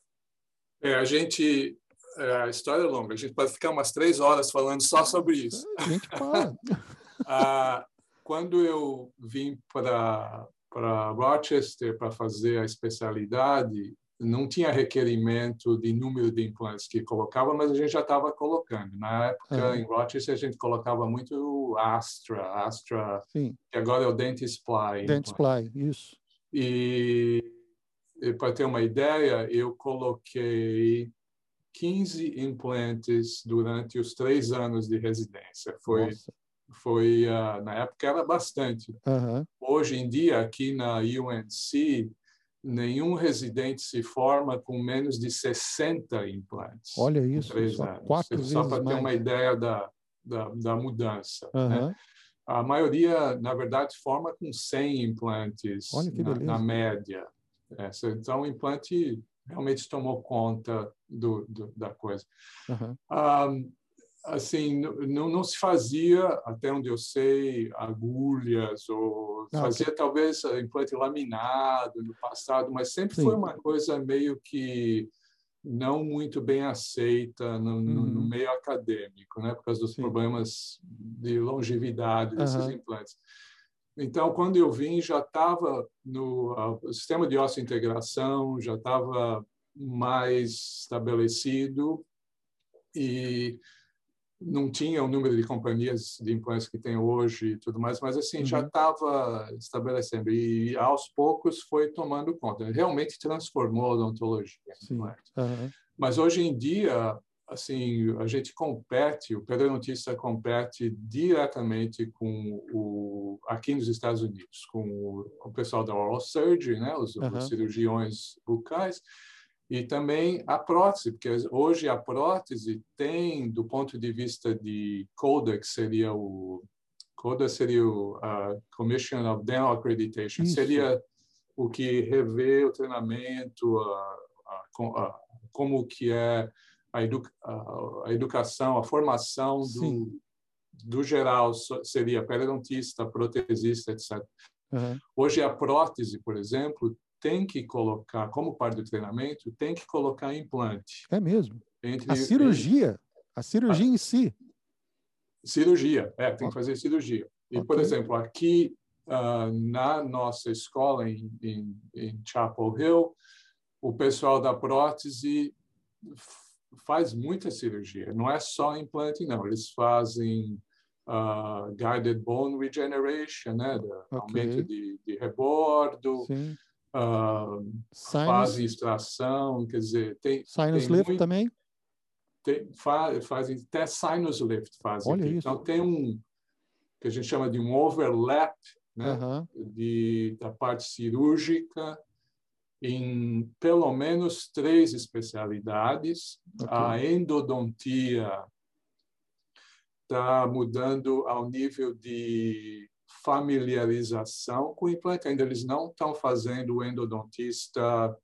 É, a gente a história é longa. A gente pode ficar umas três horas falando só sobre isso. A gente fala. ah, quando eu vim para para Rochester para fazer a especialidade, não tinha requerimento de número de implantes que colocava, mas a gente já estava colocando. Na época, em Rochester, a gente colocava muito Astra, Astra, Sim. que agora é o Dentsply. Dentsply, isso. E, e para ter uma ideia, eu coloquei 15 implantes durante os três anos de residência. Foi, foi uh, na época era bastante. Uhum. Hoje em dia, aqui na UNC, nenhum residente se forma com menos de 60 implantes. Olha isso, só quatro Só para ter uma ideia da, da, da mudança. Uhum. Né? A maioria, na verdade, forma com 100 implantes na, na, média. Então, o implante realmente tomou conta do, do da coisa. Uhum. Um, assim, não, não se fazia, até onde eu sei, agulhas, ou não, fazia que... talvez implante laminado no passado, mas sempre Sim. foi uma coisa meio que não muito bem aceita no, no, no uhum. meio acadêmico, né, por causa dos Sim. problemas de longevidade desses uhum. implantes. Então, quando eu vim, já estava no sistema de integração já estava mais estabelecido e não tinha o número de companhias de implantes que tem hoje e tudo mais, mas assim uhum. já estava estabelecendo e aos poucos foi tomando conta. Realmente transformou a odontologia. Uhum. Mas hoje em dia assim, a gente compete, o periodontista compete diretamente com o aqui nos Estados Unidos, com o, o pessoal da oral surgery, né, os, uhum. os cirurgiões bucais, E também a prótese, porque hoje a prótese tem, do ponto de vista de CODA, que seria o CODA seria o uh, Commission of Dental Accreditation, Isso. seria o que revê o treinamento, a, a, a, como que é a, educa, a, educação, a formação do, do geral, seria periodontista, protesista, etc. Uhum. Hoje a prótese, por exemplo, tem que colocar, como parte do treinamento, tem que colocar implante. É mesmo. Entre, a cirurgia, entre, a cirurgia a, em si. Cirurgia, é, tem que fazer cirurgia. E, okay. por exemplo, aqui uh, na nossa escola em, em, em Chapel Hill, o pessoal da prótese faz muita cirurgia. Não é só implante, não. Eles fazem uh, guided bone regeneration, né? okay. Aumento de, de rebordo. Sim uh, fazem extração, quer dizer, tem. Sinus tem lift muito, também? Tem, faz, fazem até sinus lift fazem. Olha isso. Então tem um que a gente chama de um overlap né, de, da parte cirúrgica em pelo menos três especialidades. Okay. A endodontia está mudando ao nível de familiarização com o implante. Ainda eles não estão fazendo o endodontista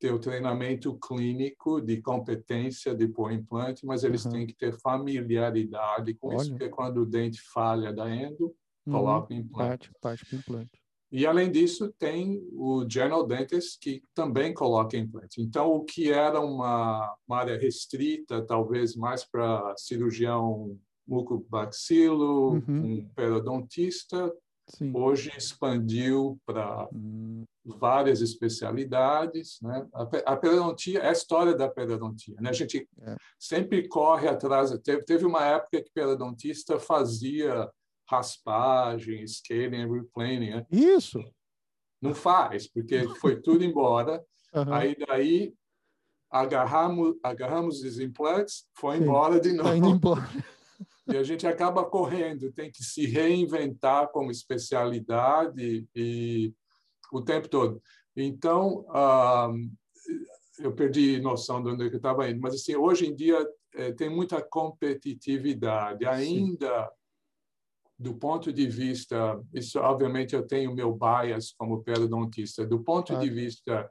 ter o treinamento clínico de competência de pôr implante, mas eles uhum. têm que ter familiaridade com Olha. isso, porque quando o dente falha da endo, uhum. coloca o implante. Parte, parte implante. E, além disso, tem o General Dentist, que também coloca implante. Então, o que era uma, uma área restrita, talvez mais para cirurgião mucobaxilo, uhum. um periodontista, Sim. hoje expandiu para uhum. várias especialidades. Né? A, a periodontia é a história da periodontia. Né? A gente é. sempre corre atrás. Teve, teve uma época que periodontista fazia raspagem, scaling and. Né? Isso. Não faz, porque foi tudo embora. Uhum. Aí daí agarramos, agarramos os implantes, foi Sim. embora de novo. Tá indo embora. E a gente acaba correndo, tem que se reinventar como especialidade e o tempo todo. Então, eu perdi noção de onde eu estava indo, mas assim, hoje em dia eh, tem muita competitividade. Ainda Sim. Do ponto de vista, isso obviamente eu tenho meu bias como periodontista, do ponto ah. de vista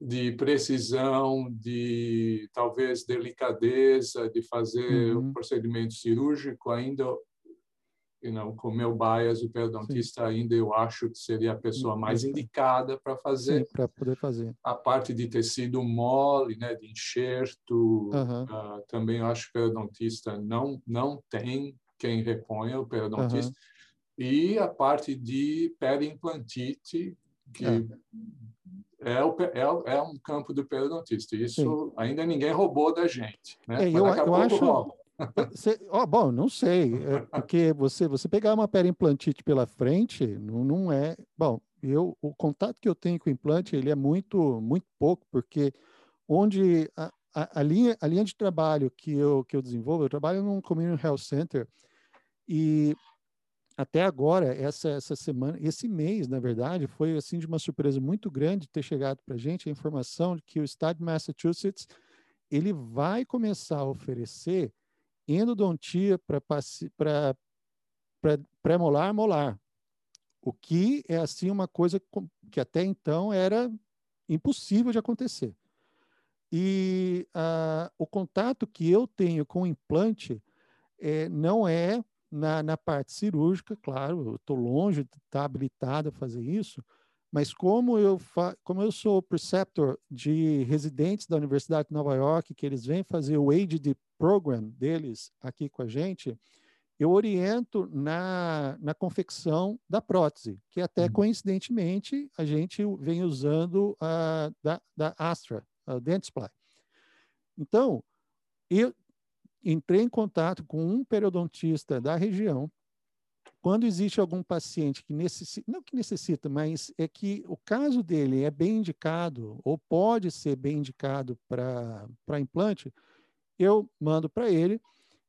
de precisão, de talvez delicadeza, de fazer uhum. o procedimento cirúrgico, ainda you know, com meu bias, o periodontista Sim. ainda eu acho que seria a pessoa mais indicada para fazer. para poder fazer. A parte de tecido mole, né, de enxerto, uhum. uh, também eu acho que o periodontista não, não tem quem reponha o periodontista. Uhum. E a parte de periimplantite, que é é, o, é, é um campo do periodontista. Isso Sim. ainda ninguém roubou da gente. Né? É, eu, eu acho. Você, oh, bom, não sei, é porque você você pegar uma periimplantite pela frente não, não é bom. Eu o contato que eu tenho com o implante ele é muito muito pouco porque onde a, a, a linha a linha de trabalho que eu que eu desenvolvo eu trabalho num community health center e até agora, essa, essa semana, esse mês, na verdade, foi assim de uma surpresa muito grande ter chegado para a gente a informação de que o estado de Massachusetts ele vai começar a oferecer endodontia para pré-molar, molar, o que é assim uma coisa que até então era impossível de acontecer. E uh, o contato que eu tenho com o implante é, não é na, na parte cirúrgica, claro, eu estou longe de estar tá habilitado a fazer isso, mas como eu, como eu sou preceptor de residentes da Universidade de Nova York, que eles vêm fazer o AID Program deles aqui com a gente, eu oriento na, na confecção da prótese, que até uhum. coincidentemente a gente vem usando a da, da Astra, a Dentsply. Então, eu entrei em contato com um periodontista da região. Quando existe algum paciente que necessita, não que necessita, mas é que o caso dele é bem indicado ou pode ser bem indicado para implante, eu mando para ele,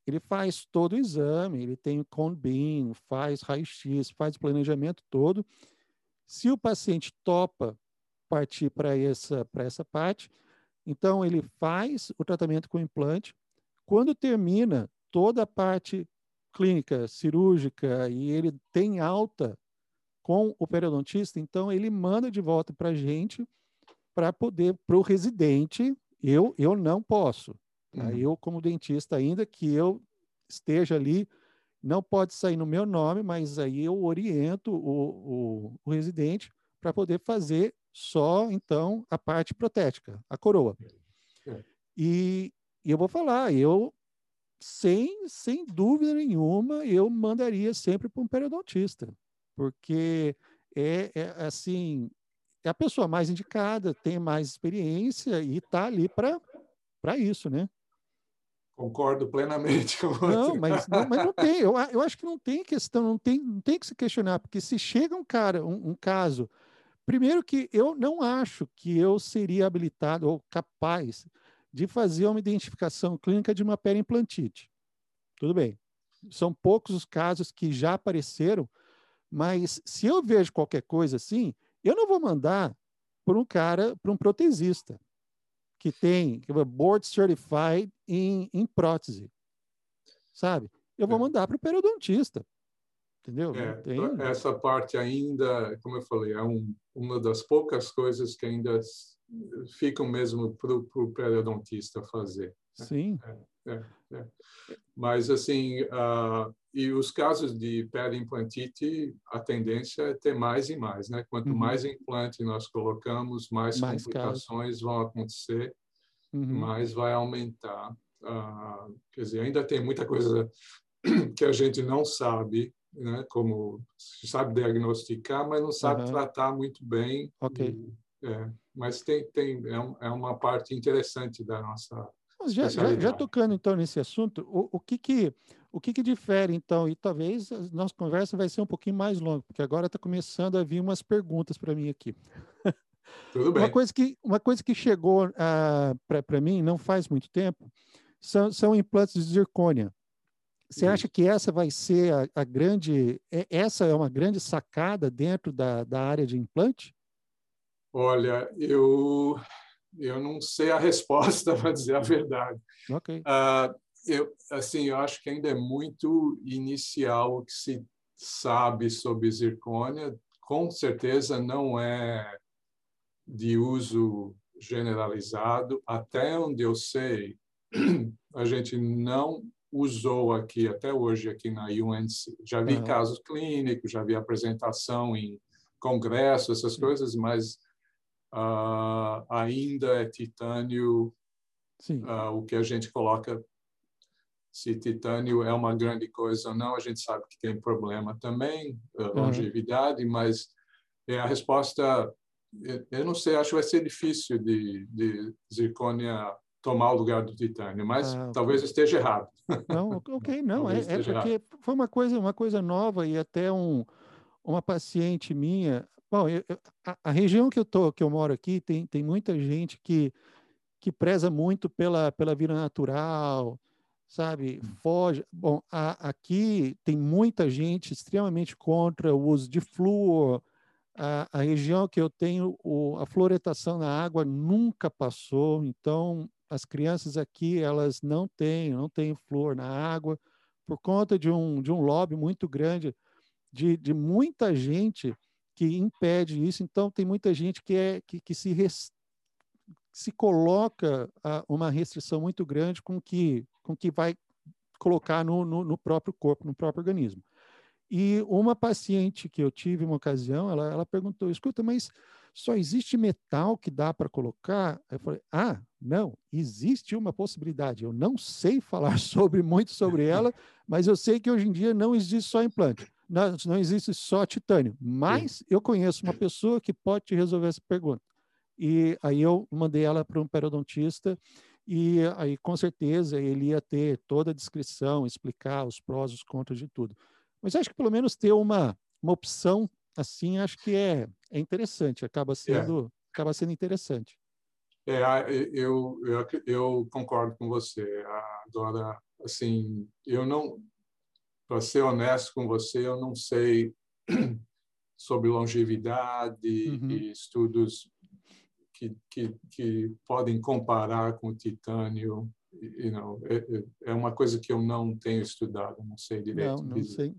ele faz todo o exame, ele tem o cone faz raio-x, faz o planejamento todo. Se o paciente topa partir para essa, essa parte, Então, ele faz o tratamento com implante. Quando termina toda a parte clínica, cirúrgica, e ele tem alta com o periodontista, então ele manda de volta para a gente para poder, para o residente, eu, eu não posso. Tá? Uhum. Eu, como dentista, ainda que eu esteja ali, não pode sair no meu nome, mas aí eu oriento o, o, o residente para poder fazer só, então, a parte protética, a coroa. É. E, e eu vou falar, eu, sem, sem dúvida nenhuma, eu mandaria sempre para um periodontista, porque é, é assim, é a pessoa mais indicada, tem mais experiência e está ali para isso, né? Concordo plenamente com você. Não, mas não, mas não tem. Eu, eu acho que não tem questão, não tem, não tem que se questionar, porque se chega um cara, um, um caso, primeiro que eu não acho que eu seria habilitado ou capaz de fazer uma identificação clínica de uma periimplantite. Tudo bem. São poucos os casos que já apareceram, mas se eu vejo qualquer coisa assim, eu não vou mandar para um cara, para um protesista que tem que é board certified em, em prótese, sabe? Eu vou é. mandar para o periodontista, entendeu? É, tem... Essa parte ainda, como eu falei, é um, uma das poucas coisas que ainda ficam mesmo para o periodontista fazer. Né? Sim. É, é, é. Mas, assim, uh, e os casos de periimplantite, a tendência é ter mais e mais, né? Quanto uhum. mais implante nós colocamos, mais, mais complicações caso. vão acontecer, uhum. mais vai aumentar. Uh, quer dizer, ainda tem muita coisa que a gente não sabe, né? Como sabe diagnosticar, mas não sabe uhum. tratar muito bem. Ok. E, é, mas tem, tem é, um, é uma parte interessante da nossa já, já, já, tocando então nesse assunto, o, o que que o que, que difere então? E talvez a nossa conversa vai ser um pouquinho mais longa, porque agora está começando a vir umas perguntas para mim aqui. Tudo bem. Uma coisa que uma coisa que chegou uh, ah, para mim não faz muito tempo são, são implantes de zircônia. Você Isso. acha que essa vai ser a, a, grande, é, essa é uma grande sacada dentro da, da área de implante? Olha, eu eu não sei a resposta, para dizer a verdade. Ok. Uh, eu, assim, eu acho que ainda é muito inicial o que se sabe sobre zircônia. Com certeza não é de uso generalizado. Até onde eu sei, a gente não usou aqui até hoje aqui na UNC. Já vi uhum. casos clínicos, já vi apresentação em congresso, essas coisas, mas uh, ainda é titânio uh, o que a gente coloca. Se titânio é uma grande coisa ou não, a gente sabe que tem problema também, uh, longevidade, uhum. mas é a resposta. Eu não sei, acho que vai ser difícil de, de zircônia tomar o lugar do titânio, mas ah, talvez esteja errado. Não, ok, não, é, é, porque errado. foi uma coisa, uma coisa nova e até um, uma paciente minha, Bom, eu, a, a, região que eu tô, que eu moro aqui, tem, tem muita gente que, que preza muito pela, pela vida natural, sabe? Hum. Foge. Bom, a, aqui tem muita gente extremamente contra o uso de flúor. A, a região que eu tenho, o, a fluoretação na água nunca passou, então as crianças aqui elas não têm, não têm flúor na água por conta de um, de um lobby muito grande de, de muita gente que impede isso. Então, tem muita gente que, é, que, que se, res, se coloca a uma restrição muito grande com que, com que vai colocar no, no, no, próprio corpo, no próprio organismo. E uma paciente que eu tive uma ocasião, ela, ela perguntou: escuta, mas só existe metal que dá para colocar? Eu falei: ah, não, existe uma possibilidade. Eu não sei falar sobre muito sobre ela, mas eu sei que hoje em dia não existe só implante não, não existe só titânio, mas eu conheço uma pessoa que pode te resolver essa pergunta. E aí eu mandei ela para um periodontista e aí com certeza ele ia ter toda a descrição, explicar os prós, os contras de tudo. Mas acho que pelo menos ter uma, uma opção assim, acho que é, é interessante, acaba é. sendo, é. acaba sendo interessante. É, eu, eu, eu concordo com você. Agora, assim, eu não, para ser honesto com você, eu não sei sobre longevidade uhum. e estudos que, que, que podem comparar com o titânio. You know, é, é, é uma coisa que eu não tenho estudado, não sei direito. Não, não sei.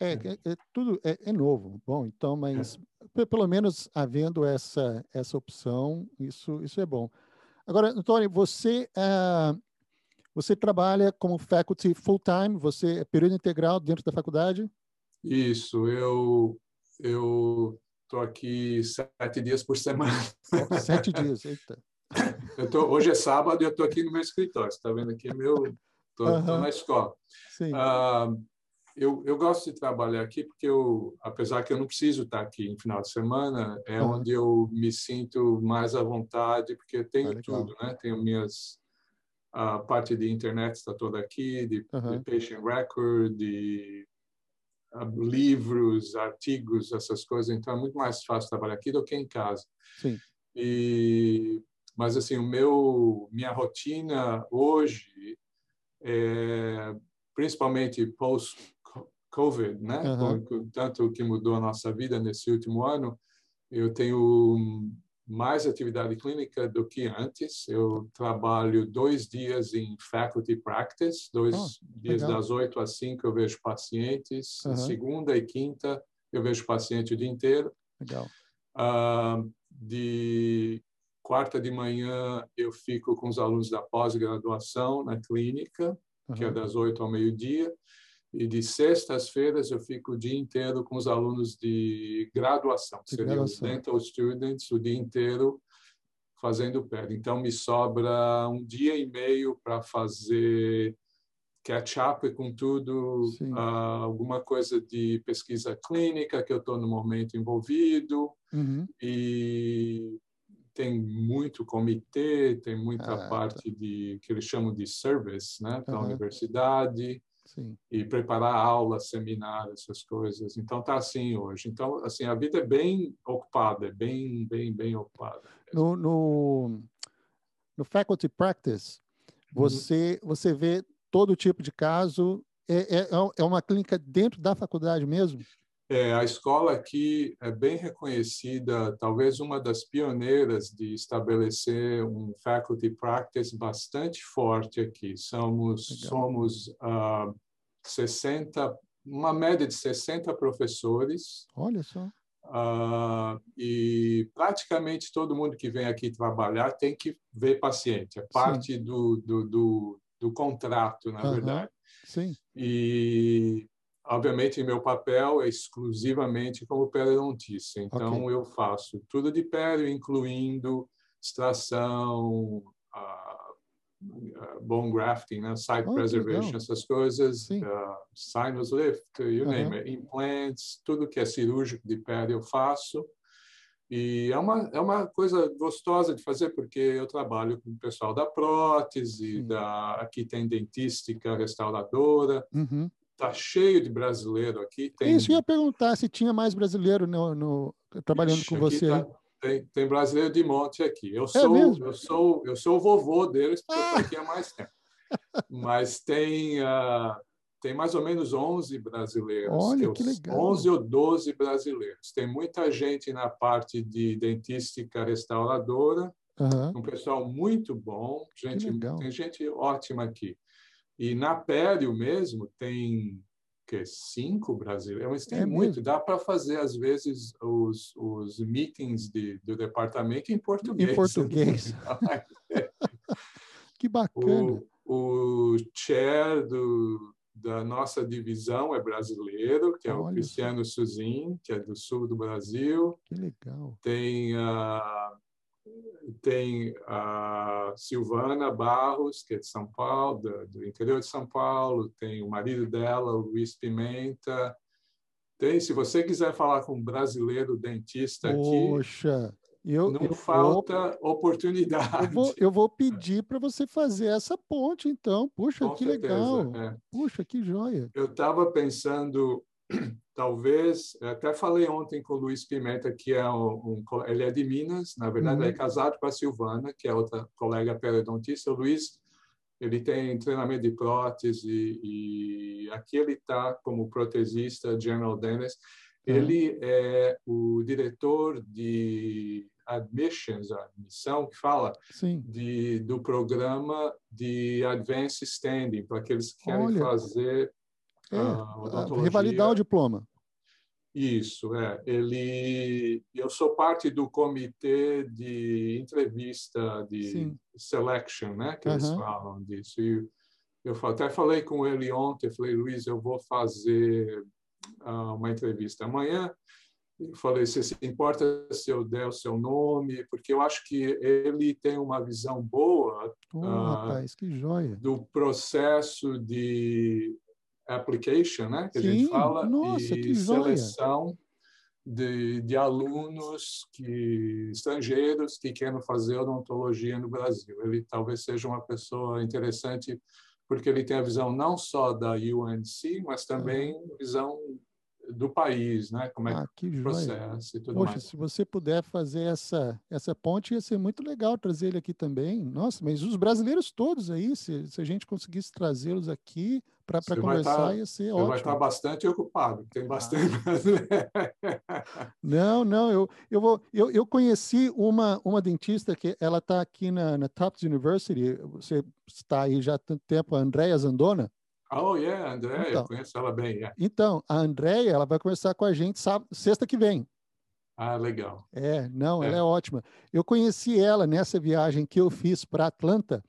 É, é, é, tudo é, é, novo. Bom, então, mas é. pelo menos havendo essa essa opção, isso isso é bom. Agora, Antônio, você uh, você trabalha como faculty full time? Você é período integral dentro da faculdade? Isso. Eu eu tô aqui sete dias por semana. Sete dias, eita. Eu tô, hoje é sábado e eu estou aqui no meu escritório. Está vendo aqui meu? Estou na escola. Sim. Uh, eu, eu gosto de trabalhar aqui porque eu, apesar que eu não preciso estar aqui em final de semana, é uhum. onde eu me sinto mais à vontade porque eu tenho ah, tudo, né? Tenho minhas a parte de internet está toda aqui, de, uhum. de patient record, de livros, artigos, essas coisas. Então é muito mais fácil trabalhar aqui do que em casa. Sim. E mas assim o meu minha rotina hoje é principalmente post COVID, né? Uhum. Tanto que mudou a nossa vida nesse último ano, eu tenho mais atividade clínica do que antes. Eu trabalho dois dias em faculty practice, dois oh, dias legal. das oito às cinco eu vejo pacientes. Uhum. Segunda e quinta eu vejo paciente o dia inteiro. Legal. Uh, de quarta de manhã eu fico com os alunos da pós-graduação na clínica, uhum. que é das oito ao meio-dia. E de sextas-feiras eu fico o dia inteiro com os alunos de graduação, que seriam os dental students, o dia inteiro fazendo pele. Então, me sobra um dia e meio para fazer catch-up com tudo, uh, alguma coisa de pesquisa clínica que eu estou no momento envolvido, uhum. e tem muito comitê, tem muita ah, parte tá. de que eles chamam de service, né, para a uhum. universidade. Sim. e preparar aulas, seminários, essas coisas. Então tá assim hoje. Então assim a vida é bem ocupada, é bem bem bem ocupada. No, no, no faculty practice uhum. você uhum. você vê todo tipo de caso. É, é, é uma clínica dentro da faculdade mesmo? É, a escola aqui é bem reconhecida, talvez uma das pioneiras de estabelecer um faculty practice bastante forte aqui. Somos, somos uh, 60, uma média de 60 professores. Olha só. Uh, e praticamente todo mundo que vem aqui trabalhar tem que ver paciente. É parte do, do, do, do, contrato, na verdade. Sim. E Obviamente, meu papel é exclusivamente como periodontista. Então, okay. eu faço tudo de pério, incluindo extração, uh, bone grafting, né? site oh, preservation, essas coisas, uh, sinus lift, you name it, implants, tudo que é cirúrgico de pério eu faço. E é uma, é uma coisa gostosa de fazer, porque eu trabalho com o pessoal da prótese, da, aqui tem dentística restauradora, uhum. Tá cheio de brasileiro aqui. Tem... Isso, eu ia perguntar se tinha mais brasileiro no, no trabalhando Ixi, com você. Tá, tem, tem, brasileiro de monte aqui. Eu é sou, é eu sou, eu sou o vovô deles, porque ah. eu aqui há mais tempo. Mas tem, uh, tem mais ou menos 11 brasileiros. Olha, que, que legal. 11 ou 12 brasileiros. Tem muita gente na parte de dentística restauradora, uhum. um pessoal muito bom, gente, tem gente ótima aqui. E na Pério mesmo tem que cinco brasileiros, mas tem é muito. Mesmo? Dá para fazer às vezes os, os meetings de, do departamento em português. Em português. que bacana. O, o chair do, da nossa divisão é brasileiro, que é Olha o Cristiano Suzin, que é do sul do Brasil. Que legal. Tem a tem a Silvana Barros, que é de São Paulo, do, interior de São Paulo, tem o marido dela, o Luiz Pimenta. Tem, se você quiser falar com um brasileiro dentista aqui, Poxa, eu, não eu falta vou, oportunidade. Eu vou, eu vou pedir para você fazer essa ponte, então. Puxa, com que certeza, legal. É. Puxa, que joia. Eu estava pensando talvez, até falei ontem com o Luiz Pimenta, que é um, um ele é de Minas, na verdade uhum. é casado com a Silvana, que é outra colega periodontista. O Luiz, ele tem treinamento de prótese e aqui ele está como protesista, general dentist. Uhum. Ele é o diretor de Admissions, a admissão, que fala de, do programa de Advanced Standing, para aqueles que querem Olha, fazer é, uh, revalidar o diploma. Isso, é. Ele, eu sou parte do comitê de entrevista de Sim. selection, né? Que uhum. eles falam disso. E eu até falei com ele ontem, falei, Luiz, eu vou fazer uh, uma entrevista amanhã. Eu falei, você se importa se eu der o seu nome? Porque eu acho que ele tem uma visão boa oh, uh, rapaz, do processo de application, né, que Sim, a gente fala, nossa, e seleção de, de, alunos que estrangeiros que querem fazer odontologia no Brasil. Ele talvez seja uma pessoa interessante porque ele tem a visão não só da UNC, mas também visão do país, né? Como é ah, que, que processo e tudo Poxa, mais. se você puder fazer essa essa ponte, ia ser muito legal trazer ele aqui também. Nossa, mas os brasileiros todos aí, se, se a gente conseguisse trazê-los aqui para conversar, tá, ia ser você ótimo. vai estar bastante ocupado, tem bastante ah. Não, não, eu, eu, vou, eu, eu conheci uma, uma dentista que ela está aqui na, na Tufts University, você está aí já há tanto tempo, a Andrea Zandona. Oh, yeah, Andréia, então, conheço ela bem. Yeah. Então, a Andréia, ela vai conversar com a gente sábado, sexta que vem. Ah, legal. É, não, é. ela é ótima. Eu conheci ela nessa viagem que eu fiz para Atlanta.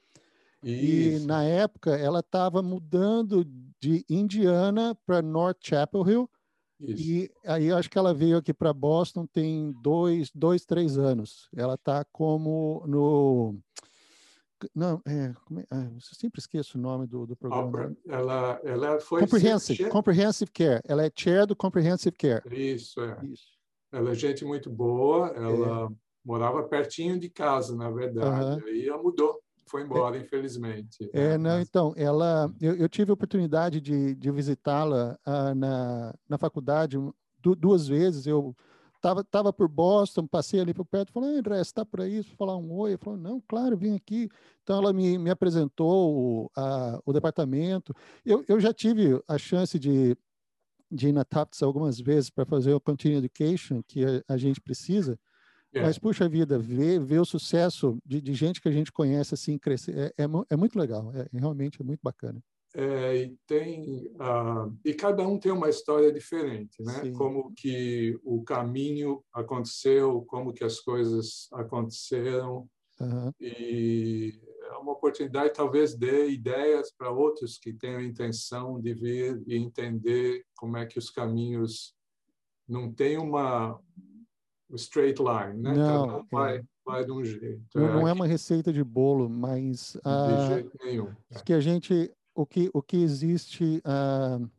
Isso. E na época ela estava mudando de Indiana para North Chapel Hill. Isso. E aí acho que ela veio aqui para Boston tem dois, dois, três anos. Ela está como no não, é, é, ah, eu sempre esqueço o nome do, do programa. Ela, ela foi Comprehensive. Comprehensive Care. Ela é chair do Comprehensive Care. Isso, é. Isso. Ela é gente muito boa. Ela é. morava pertinho de casa, na verdade. Uhum. Aí ela mudou, foi embora, é. infelizmente. É, né? não, então, ela, eu, eu tive a oportunidade de, de visitá-la uh, na, na faculdade duas vezes. Eu Tava, tava por Boston, passei ali por perto, falei, ah, André, você está por aí? falar um oi? Ele falou, não, claro, vim aqui. Então, ela me, me apresentou o, a, o departamento. Eu, eu já tive a chance de, de ir na TAPS algumas vezes para fazer o Continuing Education, que a, a gente precisa. É. Mas, puxa vida, ver, ver o sucesso de, de gente que a gente conhece assim crescer é, é, é muito legal, é, realmente é muito bacana é, e tem uh, e cada um tem uma história diferente, né? Sim. Como que o caminho aconteceu, como que as coisas aconteceram uhum. e é uma oportunidade talvez dê ideias para outros que tenham a intenção de vir e entender como é que os caminhos não tem uma straight line, né? Não, Cada um vai, vai de um jeito. Não é, não é uma receita de bolo, mas de uh, jeito nenhum. É. que a gente o que, o que existe uh,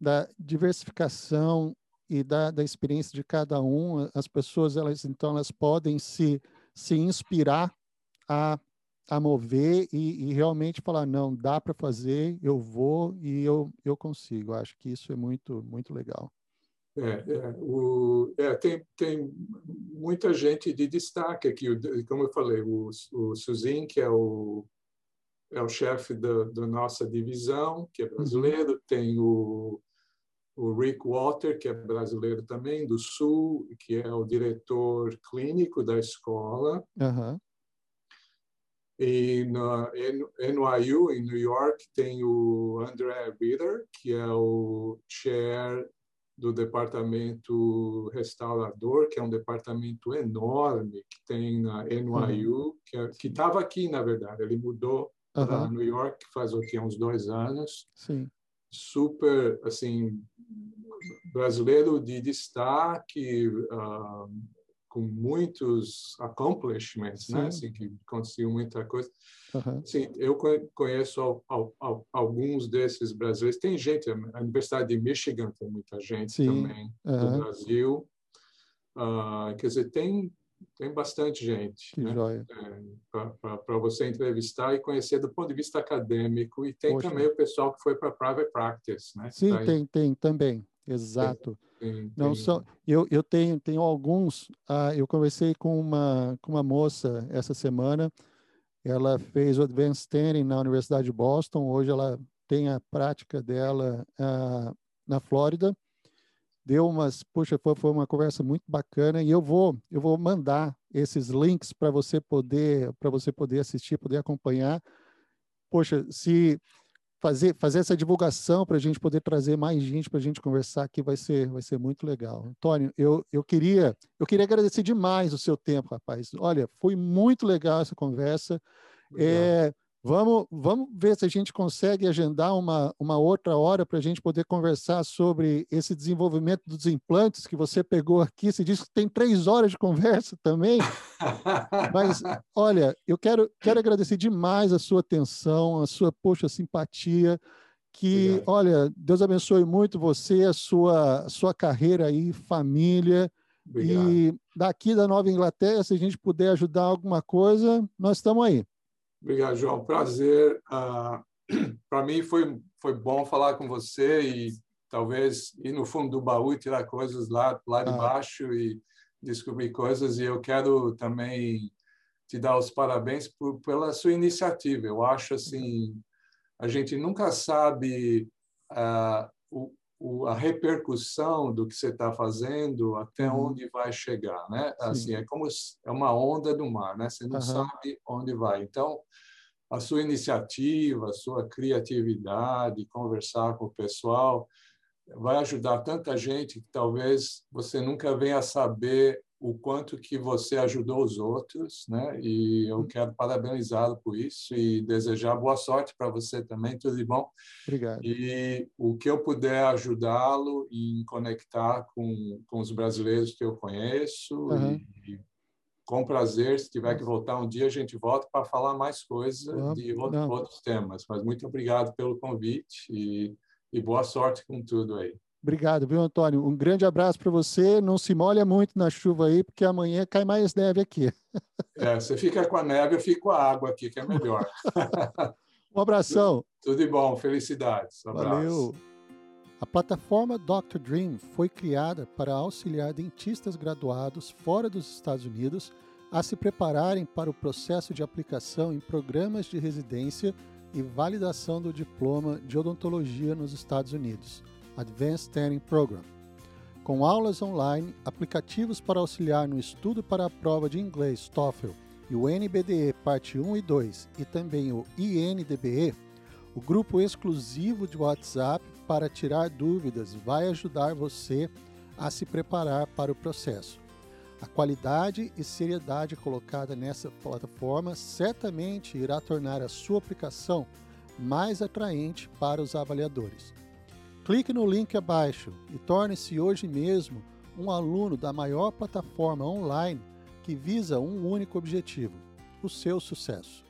da diversificação e da, da experiência de cada um, as pessoas, elas então, elas podem se, se inspirar a, a mover e, e realmente falar, não, dá para fazer, eu vou e eu, eu consigo. Acho que isso é muito, muito legal. É, é, o, é, tem, tem muita gente de destaque aqui, como eu falei, o, o Suzin, que é o é o chefe da, da, nossa divisão, que é uhum. brasileiro, uhum. tem o, o Rick Walter, que é brasileiro também, do Sul, que é o diretor clínico da escola. Uhum. E na NYU, em New York, tem o André Ritter, que é o chair do departamento restaurador, que é um departamento enorme que tem na NYU, uhum. que é, estava aqui, na verdade. Ele mudou uhum. para New York faz o que uns dois anos. Sim. Super assim brasileiro de destaque, uh, com muitos accomplishments, né? Sim. né? Assim, que conseguiu muita coisa. Uhum. Sim, eu conheço al, al, al, alguns desses brasileiros. Tem gente, a Universidade de Michigan tem muita gente Sim. também uhum. do Brasil. Uh, quer dizer, tem tem bastante gente né? é, para você entrevistar e conhecer do ponto de vista acadêmico. E tem Poxa. também o pessoal que foi para private practice. Né? Sim, tá tem, tem também. Exato. Tem, Não só eu, eu tenho tenho alguns. Uh, eu conversei com uma com uma moça essa semana. Ela fez o Advanced Standing na Universidade de Boston. Hoje ela tem a prática dela uh, na Flórida deu umas, puxa, foi, foi uma conversa muito bacana e eu vou, eu vou mandar esses links para você poder, para você poder assistir, poder acompanhar. Poxa, se fazer, fazer essa divulgação para a gente poder trazer mais gente para a gente conversar aqui vai ser, vai ser muito legal. Antônio, eu, eu queria, eu queria agradecer demais o seu tempo, rapaz. Olha, foi muito legal essa conversa. É, Vamos, vamos ver se a gente consegue agendar uma, uma outra hora para a gente poder conversar sobre esse desenvolvimento dos implantes que você pegou aqui. Você disse que tem três horas de conversa também. Mas, olha, eu quero, quero agradecer demais a sua atenção, a sua, poxa, simpatia. Que, Obrigado. olha, Deus abençoe muito você, a sua, a sua carreira aí, família. Obrigado. E daqui da Nova Inglaterra, se a gente puder ajudar alguma coisa, nós estamos aí. Obrigado, João. Prazer. Uh, ah, Para mim foi, foi bom falar com você e talvez ir no fundo do baú e tirar coisas lá, lá de ah. baixo e descobrir coisas. E eu quero também te dar os parabéns por, pela sua iniciativa. Eu acho assim, a gente nunca sabe uh, o, o, a repercussão do que você está fazendo até uhum. onde vai chegar, né? Assim, é como é uma onda do mar, né? Você não uhum. sabe onde vai. Então, a sua iniciativa, a sua criatividade, conversar com o pessoal, vai ajudar tanta gente que talvez você nunca venha a saber o quanto que você ajudou os outros, né? E eu uhum. quero parabenizá-lo por isso e desejar boa sorte para você também, tudo de bom. Obrigado. E o que eu puder ajudá-lo em conectar com, com os brasileiros que eu conheço uhum. e, e, com prazer, se tiver que voltar um dia, a gente volta para falar mais coisas de outro, outros temas. Mas muito obrigado pelo convite e, e boa sorte com tudo aí. Obrigado, viu, Antônio? Um grande abraço para você. Não se molha muito na chuva aí, porque amanhã cai mais neve aqui. É, você fica com a neve, eu fico com a água aqui, que é melhor. um abração. Tudo, tudo de bom, felicidades. Um Valeu. A plataforma Dr. Dream foi criada para auxiliar dentistas graduados fora dos Estados Unidos a se prepararem para o processo de aplicação em programas de residência e validação do diploma de odontologia nos Estados Unidos. Advanced Training Program, com aulas online, aplicativos para auxiliar no estudo para a prova de inglês TOEFL e o NBDE Parte 1 e 2 e também o INDBE, o grupo exclusivo de WhatsApp para tirar dúvidas vai ajudar você a se preparar para o processo. A qualidade e seriedade colocada nessa plataforma certamente irá tornar a sua aplicação mais atraente para os avaliadores. Clique no link abaixo e torne-se hoje mesmo um aluno da maior plataforma online que visa um único objetivo: o seu sucesso.